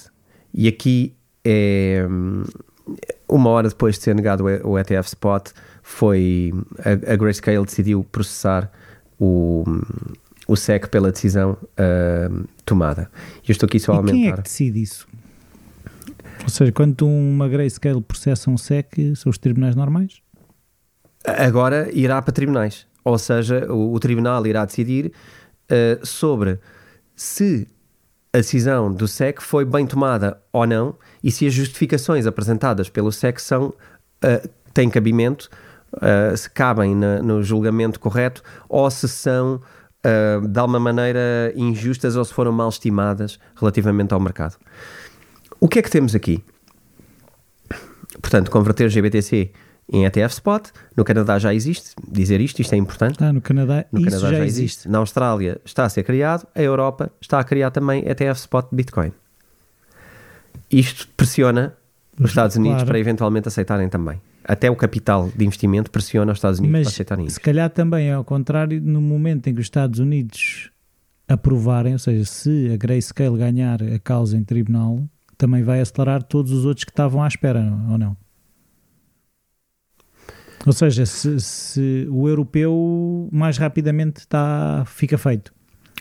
S1: E aqui é. Uma hora depois de ser negado o ETF Spot, foi. A, a Grayscale decidiu processar o o SEC pela decisão uh, tomada. Eu estou aqui só a aumentar.
S2: quem é que decide isso? Ou seja, quando uma grayscale processa um SEC, são os tribunais normais?
S1: Agora irá para tribunais. Ou seja, o, o tribunal irá decidir uh, sobre se a decisão do SEC foi bem tomada ou não e se as justificações apresentadas pelo SEC são, uh, têm cabimento, uh, se cabem na, no julgamento correto ou se são uh, de alguma maneira injustas ou se foram mal estimadas relativamente ao mercado. O que é que temos aqui? Portanto, converter GBTC em ETF Spot. No Canadá já existe, dizer isto, isto é importante.
S2: Ah, no Canadá, no Canadá já, já existe. existe.
S1: Na Austrália está a ser criado, a Europa está a criar também ETF Spot Bitcoin. Isto pressiona os Estados Unidos claro. para eventualmente aceitarem também até o capital de investimento pressiona os Estados Unidos
S2: Mas,
S1: para aceitarem
S2: isso. Se calhar também é ao contrário, no momento em que os Estados Unidos aprovarem, ou seja, se a Grayscale ganhar a causa em tribunal, também vai acelerar todos os outros que estavam à espera, ou não? Ou seja, se, se o europeu mais rapidamente está, fica feito.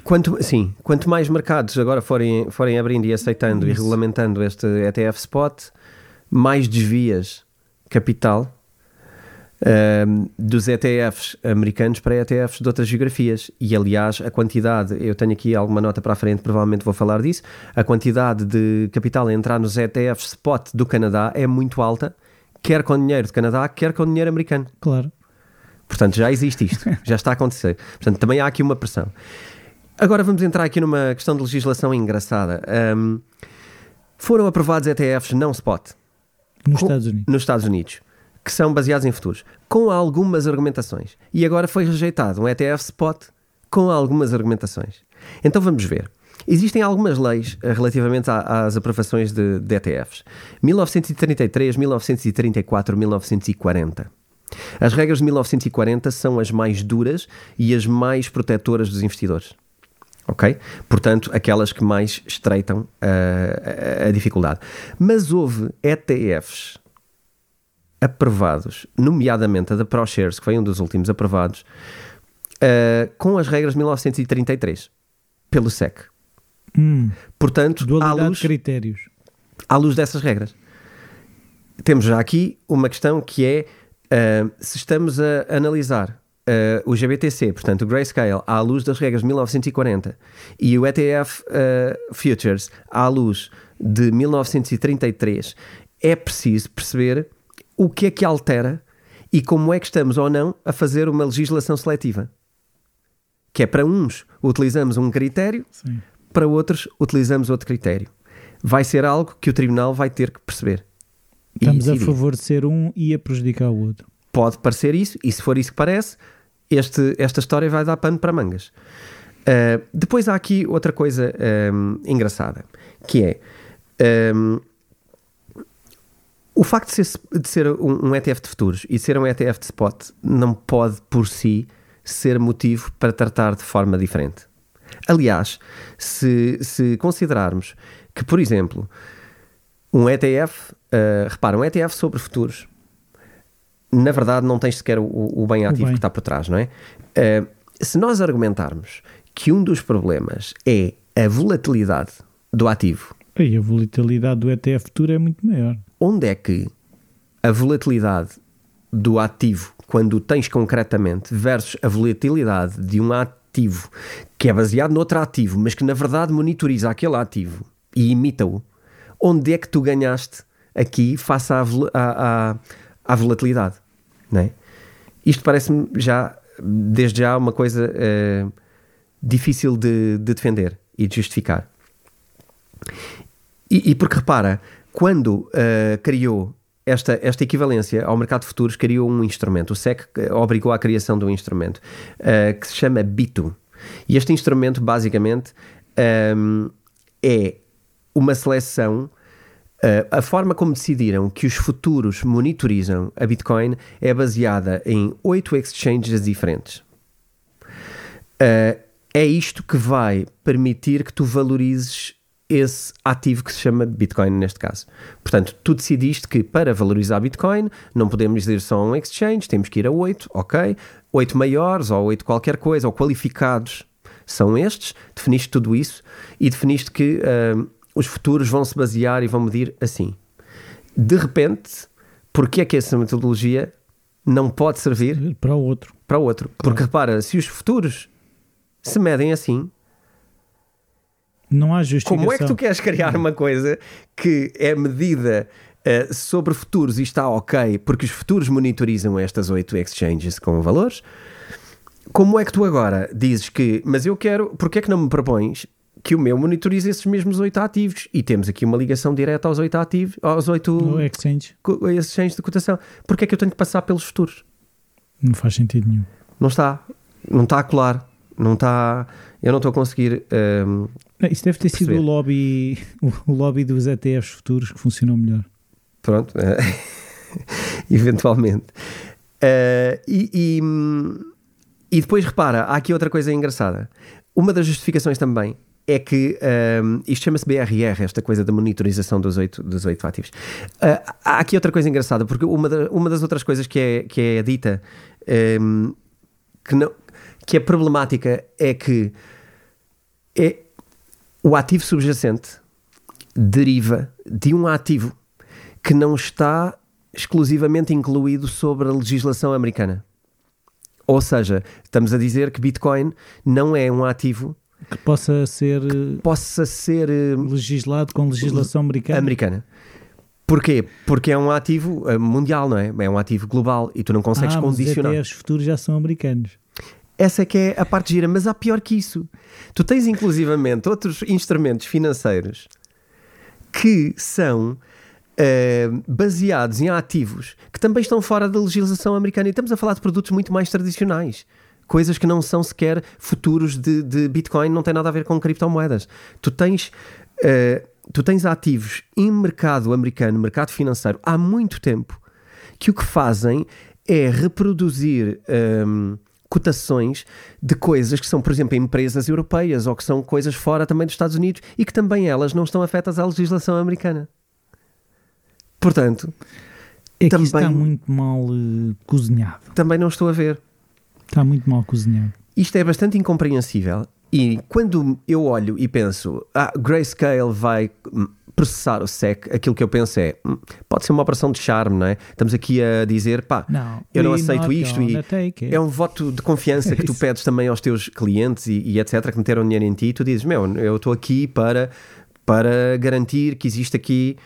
S1: Quanto, sim, quanto mais mercados agora forem, forem abrindo e aceitando Isso. e regulamentando este ETF Spot, mais desvias capital uh, dos ETFs americanos para ETFs de outras geografias. E aliás, a quantidade, eu tenho aqui alguma nota para a frente, provavelmente vou falar disso. A quantidade de capital a entrar nos ETFs spot do Canadá é muito alta, quer com dinheiro de Canadá, quer com dinheiro americano.
S2: Claro.
S1: Portanto, já existe isto, já está a acontecer. Portanto, também há aqui uma pressão. Agora vamos entrar aqui numa questão de legislação engraçada. Um, foram aprovados ETFs não spot.
S2: Nos com, Estados Unidos.
S1: Nos Estados Unidos que são baseados em futuros, com algumas argumentações. E agora foi rejeitado um ETF spot com algumas argumentações. Então vamos ver. Existem algumas leis eh, relativamente às aprovações de, de ETFs. 1933, 1934, 1940. As regras de 1940 são as mais duras e as mais protetoras dos investidores. Ok? Portanto, aquelas que mais estreitam uh, a, a dificuldade. Mas houve ETFs aprovados, nomeadamente a da ProShares, que foi um dos últimos aprovados, uh, com as regras de 1933, pelo SEC.
S2: Hum,
S1: Portanto, à luz,
S2: de critérios.
S1: à luz dessas regras. Temos já aqui uma questão que é uh, se estamos a analisar Uh, o GBTC, portanto o Grayscale, à luz das regras de 1940 e o ETF uh, Futures à luz de 1933, é preciso perceber o que é que altera e como é que estamos ou não a fazer uma legislação seletiva. Que é para uns utilizamos um critério, Sim. para outros utilizamos outro critério. Vai ser algo que o tribunal vai ter que perceber.
S2: Estamos a favorecer um e a prejudicar o outro.
S1: Pode parecer isso, e se for isso que parece, este, esta história vai dar pano para mangas. Uh, depois há aqui outra coisa um, engraçada, que é um, o facto de ser, de ser um, um, ETF de futuros e ser um ETF de spot não pode por si ser motivo para tratar de forma diferente. Aliás, se, se considerarmos que, por exemplo, um ETF, uh, eh, repara, um ETF sobre futuros, na verdade não tens sequer o, o bem ativo o bem. que está por trás, não é? Uh, se nós argumentarmos que um dos problemas é a volatilidade do ativo.
S2: E a volatilidade do ETF futuro é muito maior
S1: onde é que a volatilidade do ativo, quando o tens concretamente, versus a volatilidade de um ativo que é baseado noutro ativo, mas que na verdade monitoriza aquele ativo e imita-o, onde é que tu ganhaste aqui face à, à, à, à volatilidade? Não é? Isto parece-me já, desde já, uma coisa uh, difícil de, de, defender e de justificar. E, e porque repara, quando uh, criou esta, esta equivalência ao mercado de futuros, criou um instrumento. O SEC obrigou à criação de um instrumento uh, que se chama BITU. E este instrumento, basicamente, um, é uma seleção. Uh, a forma como decidiram que os futuros monitorizam a Bitcoin é baseada em oito exchanges diferentes. Uh, é isto que vai permitir que tu valorizes esse ativo que se chama Bitcoin neste caso. Portanto, tu decidiste que para valorizar Bitcoin não podemos ir só a um exchange, temos que ir a 8, ok? 8 maiores ou 8 qualquer coisa, ou qualificados são estes, definiste tudo isso e definiste que uh, os futuros vão se basear e vão medir assim. De repente, porque é que essa metodologia não pode servir
S2: para o outro?
S1: Para o outro. Porque claro. repara, se os futuros se medem assim,
S2: não há justificação.
S1: Como é que tu queres criar uma coisa que é medida uh, sobre futuros e está ok, porque os futuros monitorizam estas oito exchanges com valores? Como é que tu agora dizes que, mas eu quero, porque é que não me propões que o meu monitorize esses mesmos oito ativos e temos aqui uma ligação direta aos oito ativos, aos oito
S2: exchange.
S1: exchanges de cotação. Porque é que eu tenho que passar pelos futuros?
S2: Não faz sentido nenhum.
S1: Não está, não está a colar, não está, eu não estou a conseguir um, ehm,
S2: isso deve ter sido o lobby, o lobby dos ETFs futuros que funcionou melhor.
S1: Pronto, uh, eventualmente. Uh, e, e, e, depois repara, há aqui outra coisa engraçada. uma das justificações também é que um, isto chama-se BRR, esta coisa da monitorização dos oito, dos oito ativos. Uh, há aqui outra coisa engraçada, porque uma, da, uma das outras coisas que é, que é dita um, que, não, que é problemática é que é, o ativo subjacente deriva de um ativo que não está exclusivamente incluído sobre a legislação americana. Ou seja, estamos a dizer que Bitcoin não é um ativo
S2: que possa ser,
S1: que possa ser
S2: eh, legislado com legislação americana.
S1: americana. Porquê? Porque é um ativo eh, mundial, não é? É um ativo global e tu não consegues
S2: ah,
S1: condicionar.
S2: Mas os futuros já são americanos.
S1: Essa é que é a parte gira, mas há pior que isso. Tu tens inclusivamente outros instrumentos financeiros que são uh, baseados em ativos que também estão fora da legislação americana. E estamos a falar de produtos muito mais tradicionais. Coisas que não são sequer futuros de, de Bitcoin, não tem nada a ver com criptomoedas. Tu tens. Uh, tu tens ativos em mercado americano, mercado financeiro, há muito tempo, que o que fazem é reproduzir um, cotações de coisas que são, por exemplo, empresas europeias ou que são coisas fora também dos Estados Unidos e que também elas não estão afetas à legislação americana. Portanto,
S2: é também, está muito mal uh, cozinhado.
S1: Também não estou a ver.
S2: Está muito mal cozinhado.
S1: Isto é bastante incompreensível. E quando eu olho e penso, ah, Grayscale vai processar o SEC, aquilo que eu penso é, hum, pode ser uma operação de charme, não é? Estamos aqui a dizer, pá,
S2: não,
S1: eu não aceito isto e é um voto de confiança que tu pedes também aos teus clientes e, e etc, que meteram dinheiro em ti e tu dizes, meu, eu estou aqui para, para garantir que existe aqui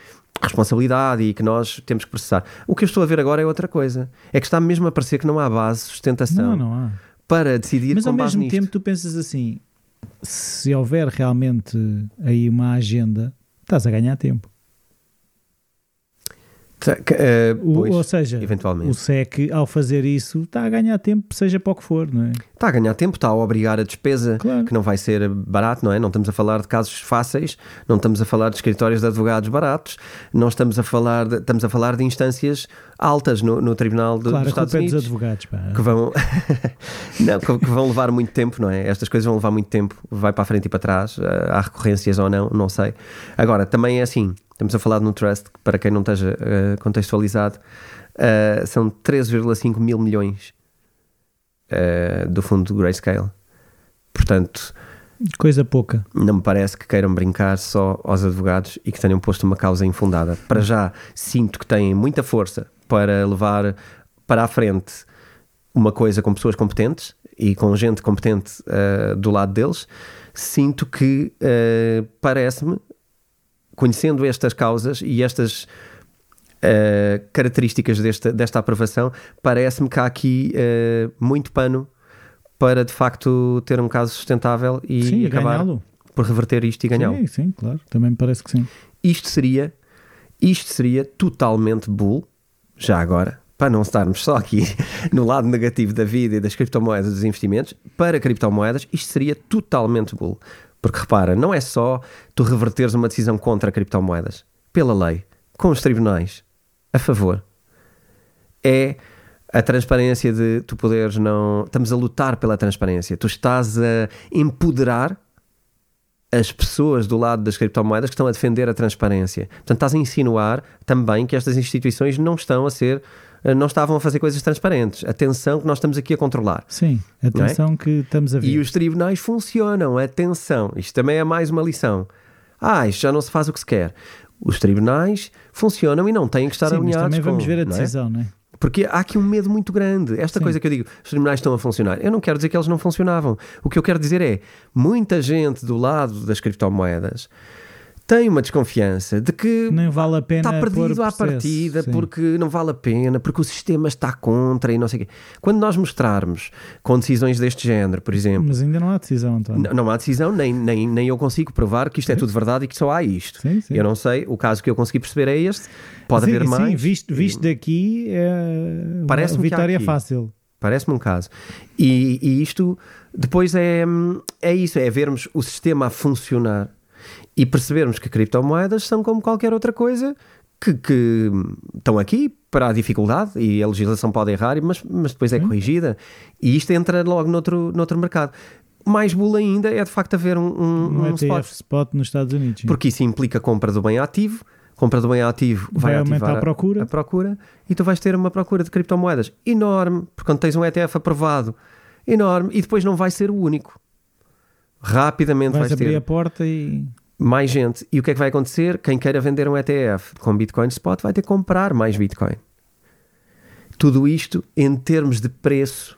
S1: responsabilidade e que nós temos que processar. O que eu estou a ver agora é outra coisa. É que está mesmo a parecer que não há base, sustentação
S2: não, não há.
S1: para decidir
S2: Mas
S1: ao
S2: mesmo
S1: nisto.
S2: tempo tu pensas assim, se houver realmente aí uma agenda, estás a ganhar tempo.
S1: Uh, pois,
S2: ou seja,
S1: eventualmente.
S2: o SEC, ao fazer isso, está a ganhar tempo, seja para o que for, não é?
S1: Está a ganhar tempo, está a obrigar a despesa,
S2: claro.
S1: que não vai ser barato, não é? Não estamos a falar de casos fáceis, não estamos a falar de escritórios de advogados baratos, não estamos a falar de, estamos a falar de instâncias altas no, no Tribunal de,
S2: claro,
S1: dos Estados
S2: é
S1: Unidos.
S2: dos advogados, pá.
S1: Que vão, não, que, que vão levar muito tempo, não é? Estas coisas vão levar muito tempo, vai para a frente e para trás, eh, há recorrências ou não, não sei. Agora, também é assim, Estamos a falar de um trust que, para quem não esteja uh, contextualizado, uh, são 13,5 mil milhões uh, do fundo do Grayscale. Portanto,
S2: coisa pouca.
S1: Não me parece que queiram brincar só aos advogados e que tenham posto uma causa infundada. Para já, sinto que têm muita força para levar para a frente uma coisa com pessoas competentes e com gente competente do lado deles. Sinto que parece-me conhecendo estas causas e estas uh, características desta, desta aprovação, parece-me que há aqui uh, muito pano para de facto ter um caso sustentável e
S2: sim,
S1: acabar por reverter isto e ganhá-lo.
S2: Sim, sim, claro, também me parece que sim.
S1: Isto seria, isto seria totalmente bull, já agora, para não estarmos só aqui no lado negativo da vida e das criptomoedas dos investimentos, para criptomoedas, isto seria totalmente bull. Porque repara, não é só tu reverteres uma decisão contra criptomoedas, pela lei, com os tribunais, a favor. É a transparência de tu poderes não. Estamos a lutar pela transparência. Tu estás a empoderar as pessoas do lado das criptomoedas que estão a defender a transparência. Portanto, estás a insinuar também que estas instituições não estão a ser eh, não estavam a fazer coisas transparentes. Atenção que nós estamos aqui a controlar.
S2: Sim, atenção é? que estamos a ver.
S1: E os tribunais funcionam, atenção. Isto também é mais uma lição. Ah, isto já não se faz o que se quer. Os tribunais funcionam e não têm que estar
S2: Sim,
S1: alinhados
S2: mas também vamos
S1: com,
S2: ver a
S1: não é?
S2: decisão, não é?
S1: Porque há aqui um medo muito grande. Esta Sim. coisa que eu digo, os tribunais estão a funcionar. Eu não quero dizer que eles não funcionavam. O que eu quero dizer é, muita gente do lado das criptomoedas tem uma desconfiança de que
S2: nem vale a pena
S1: está perdido à partida sim. porque não vale a pena, porque o sistema está contra e não sei o quê. Quando nós mostrarmos com decisões deste género, por exemplo.
S2: Mas ainda não há decisão, António.
S1: Não, não há decisão, nem, nem, nem eu consigo provar que isto é tudo verdade e que só há isto.
S2: Sim, sim.
S1: Eu não sei, o caso que eu consegui perceber é este. Pode haver mais. Sim,
S2: visto, visto daqui é Parece vitória fácil.
S1: Parece-me um caso. E, e isto depois é, é isso: é vermos o sistema a funcionar e percebermos que criptomoedas são como qualquer outra coisa que, que, estão aqui para a dificuldade e a legislação pode errar, mas, mas depois é corrigida. E isto entra logo noutro, noutro mercado. mais bull ainda é de facto haver um, um,
S2: Um ETF
S1: spot.
S2: spot. nos Estados Unidos. sim.
S1: Porque isso implica compra do bem ativo, compra do bem ativo vai,
S2: vai aumentar a procura.
S1: a procura e tu vais ter uma procura de criptomoedas enorme, porque quando tens um ETF aprovado, enorme, e depois não vai ser o único. Rapidamente
S2: vais
S1: vais,
S2: abrir
S1: ter
S2: a porta e.
S1: mais gente. E o que é que vai acontecer? Quem queira vender um ETF com Bitcoin Spot vai ter que comprar mais Bitcoin. Tudo isto em termos de preço,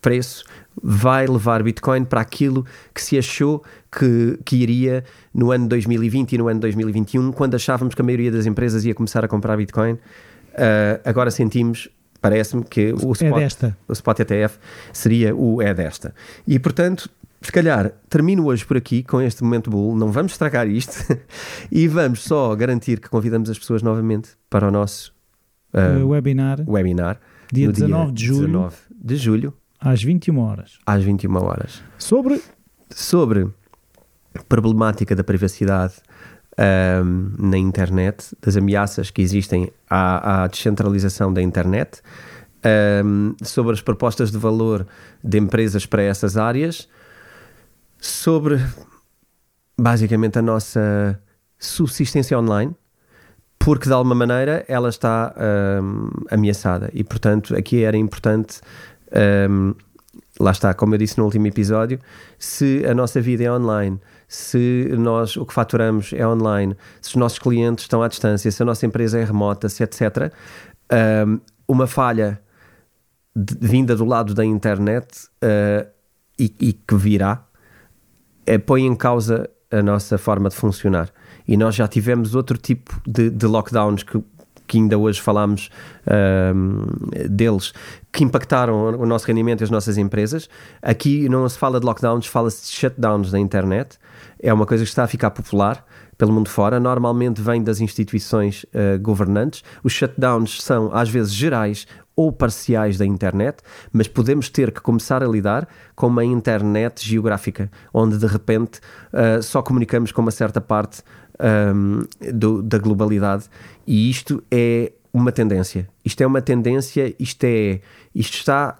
S1: preço vai levar Bitcoin para aquilo que se achou que, que iria no ano 2020 e no ano 2021, quando achávamos que a maioria das empresas ia começar a comprar Bitcoin. Ah, agora sentimos, parece-me, que o
S2: É
S1: spot,
S2: desta.
S1: o Spot ETF seria o é desta. E portanto, se calhar termino hoje por aqui com este momento bull, não vamos estragar isto. E vamos só garantir que convidamos as pessoas novamente para o nosso ah,
S2: uh, webinar,
S1: webinar
S2: dia
S1: no
S2: 19 de julho,
S1: 19 de julho
S2: às 21 horas.
S1: às 21 horas.
S2: Sobre.
S1: sobre problemática da privacidade ahm, na internet, das ameaças que existem à, à descentralização da internet, ahm, sobre as propostas de valor de empresas para essas áreas, sobre basicamente a nossa subsistência online, porque de alguma maneira ela está ahm, ameaçada e portanto aqui era importante ahm, lá está, como eu disse no último episódio, se a nossa vida é online, se nós o que faturamos é online, se os nossos clientes estão à distância, se a nossa empresa é remota, se etc., ahm, uma falha de- vinda do lado da internet ah, e, e que virá põe em causa a nossa forma de funcionar. E nós já tivemos outro tipo de, de lockdowns que, que ainda hoje falámos ahm, deles, que impactaram o nosso rendimento e as nossas empresas. Aqui não se fala de lockdowns, fala-se de shutdowns da internet. É uma coisa que está a ficar popular pelo mundo fora, normalmente vem das instituições ah, governantes. Os shutdowns são às vezes gerais ou parciais da internet, mas podemos ter que começar a lidar com uma internet geográfica, onde de repente ah, só comunicamos com uma certa parte ahm, do- da globalidade. E isto é uma tendência. Isto é uma tendência, isto é. Isto está.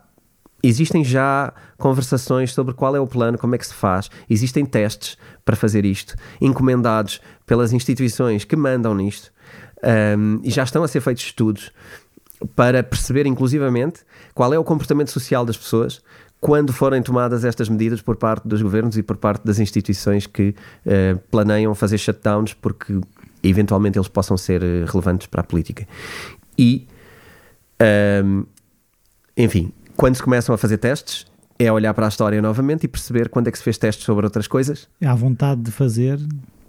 S1: Existem já conversações sobre qual é o plano, como é que se faz. Existem testes para fazer isto, encomendados pelas instituições que mandam nisto, ahm, e já estão a ser feitos estudos para perceber, inclusivamente, qual é o comportamento social das pessoas quando forem tomadas estas medidas por parte dos governos e por parte das instituições que eh, planeiam fazer shutdowns porque eventualmente eles possam ser eh, relevantes para a política. E, ahm, enfim, quando se começam a fazer testes, é olhar para a história novamente e perceber quando é que se fez testes sobre outras coisas
S2: Há vontade de fazer.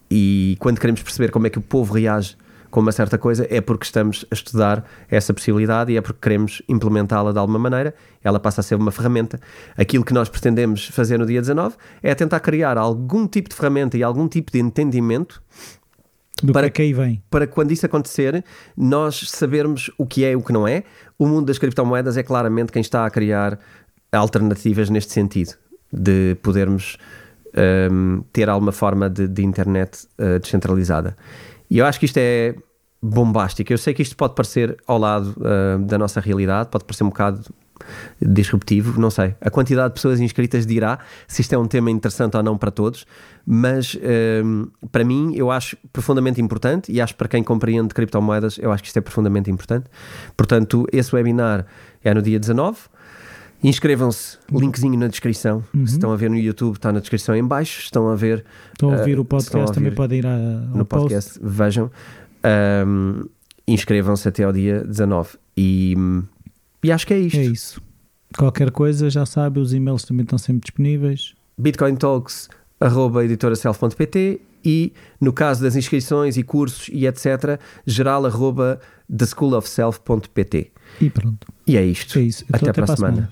S1: e quando queremos perceber como é que o povo reage com uma certa coisa, é porque estamos a estudar essa possibilidade e é porque queremos implementá-la de alguma maneira. Ela passa a ser uma ferramenta. Aquilo que nós pretendemos fazer no dia 19 é tentar criar algum tipo de ferramenta e algum tipo de entendimento
S2: Do
S1: Para-
S2: que é que aí vem.
S1: para quando isso acontecer, nós sabermos o que é e o que não é. O mundo das criptomoedas é claramente quem está a criar alternativas neste sentido, de podermos hum, ter alguma forma de, de internet uh, descentralizada. E eu acho que isto é bombástico. Eu sei que isto pode parecer ao lado uh, da nossa realidade, pode parecer um bocado disruptivo, não sei. A quantidade de pessoas inscritas dirá se isto é um tema interessante ou não para todos, mas hum, para mim eu acho profundamente importante e acho para quem compreende criptomoedas, eu acho que isto é profundamente importante. Portanto, esse webinar é no dia 19. Inscrevam-se, linkzinho na descrição.
S2: Uhum.
S1: Se estão a ver no YouTube, está na descrição em baixo. Se estão a ver
S2: Estão a ouvir
S1: Uh,
S2: o podcast,
S1: a
S2: também
S1: ouvir
S2: podem ir a, ao
S1: no
S2: post.
S1: podcast, vejam. Hum, Inscrevam-se até ao dia 19. E, e acho que é isto.
S2: É isso. Qualquer coisa, já sabe, os e-mails também estão sempre disponíveis.
S1: bitcointalks.editoraself.pt e no caso das inscrições e cursos e etc, geral arroba theschoolofself.pt
S2: E pronto.
S1: e é isto.
S2: É isso. Então,
S1: Até para a semana.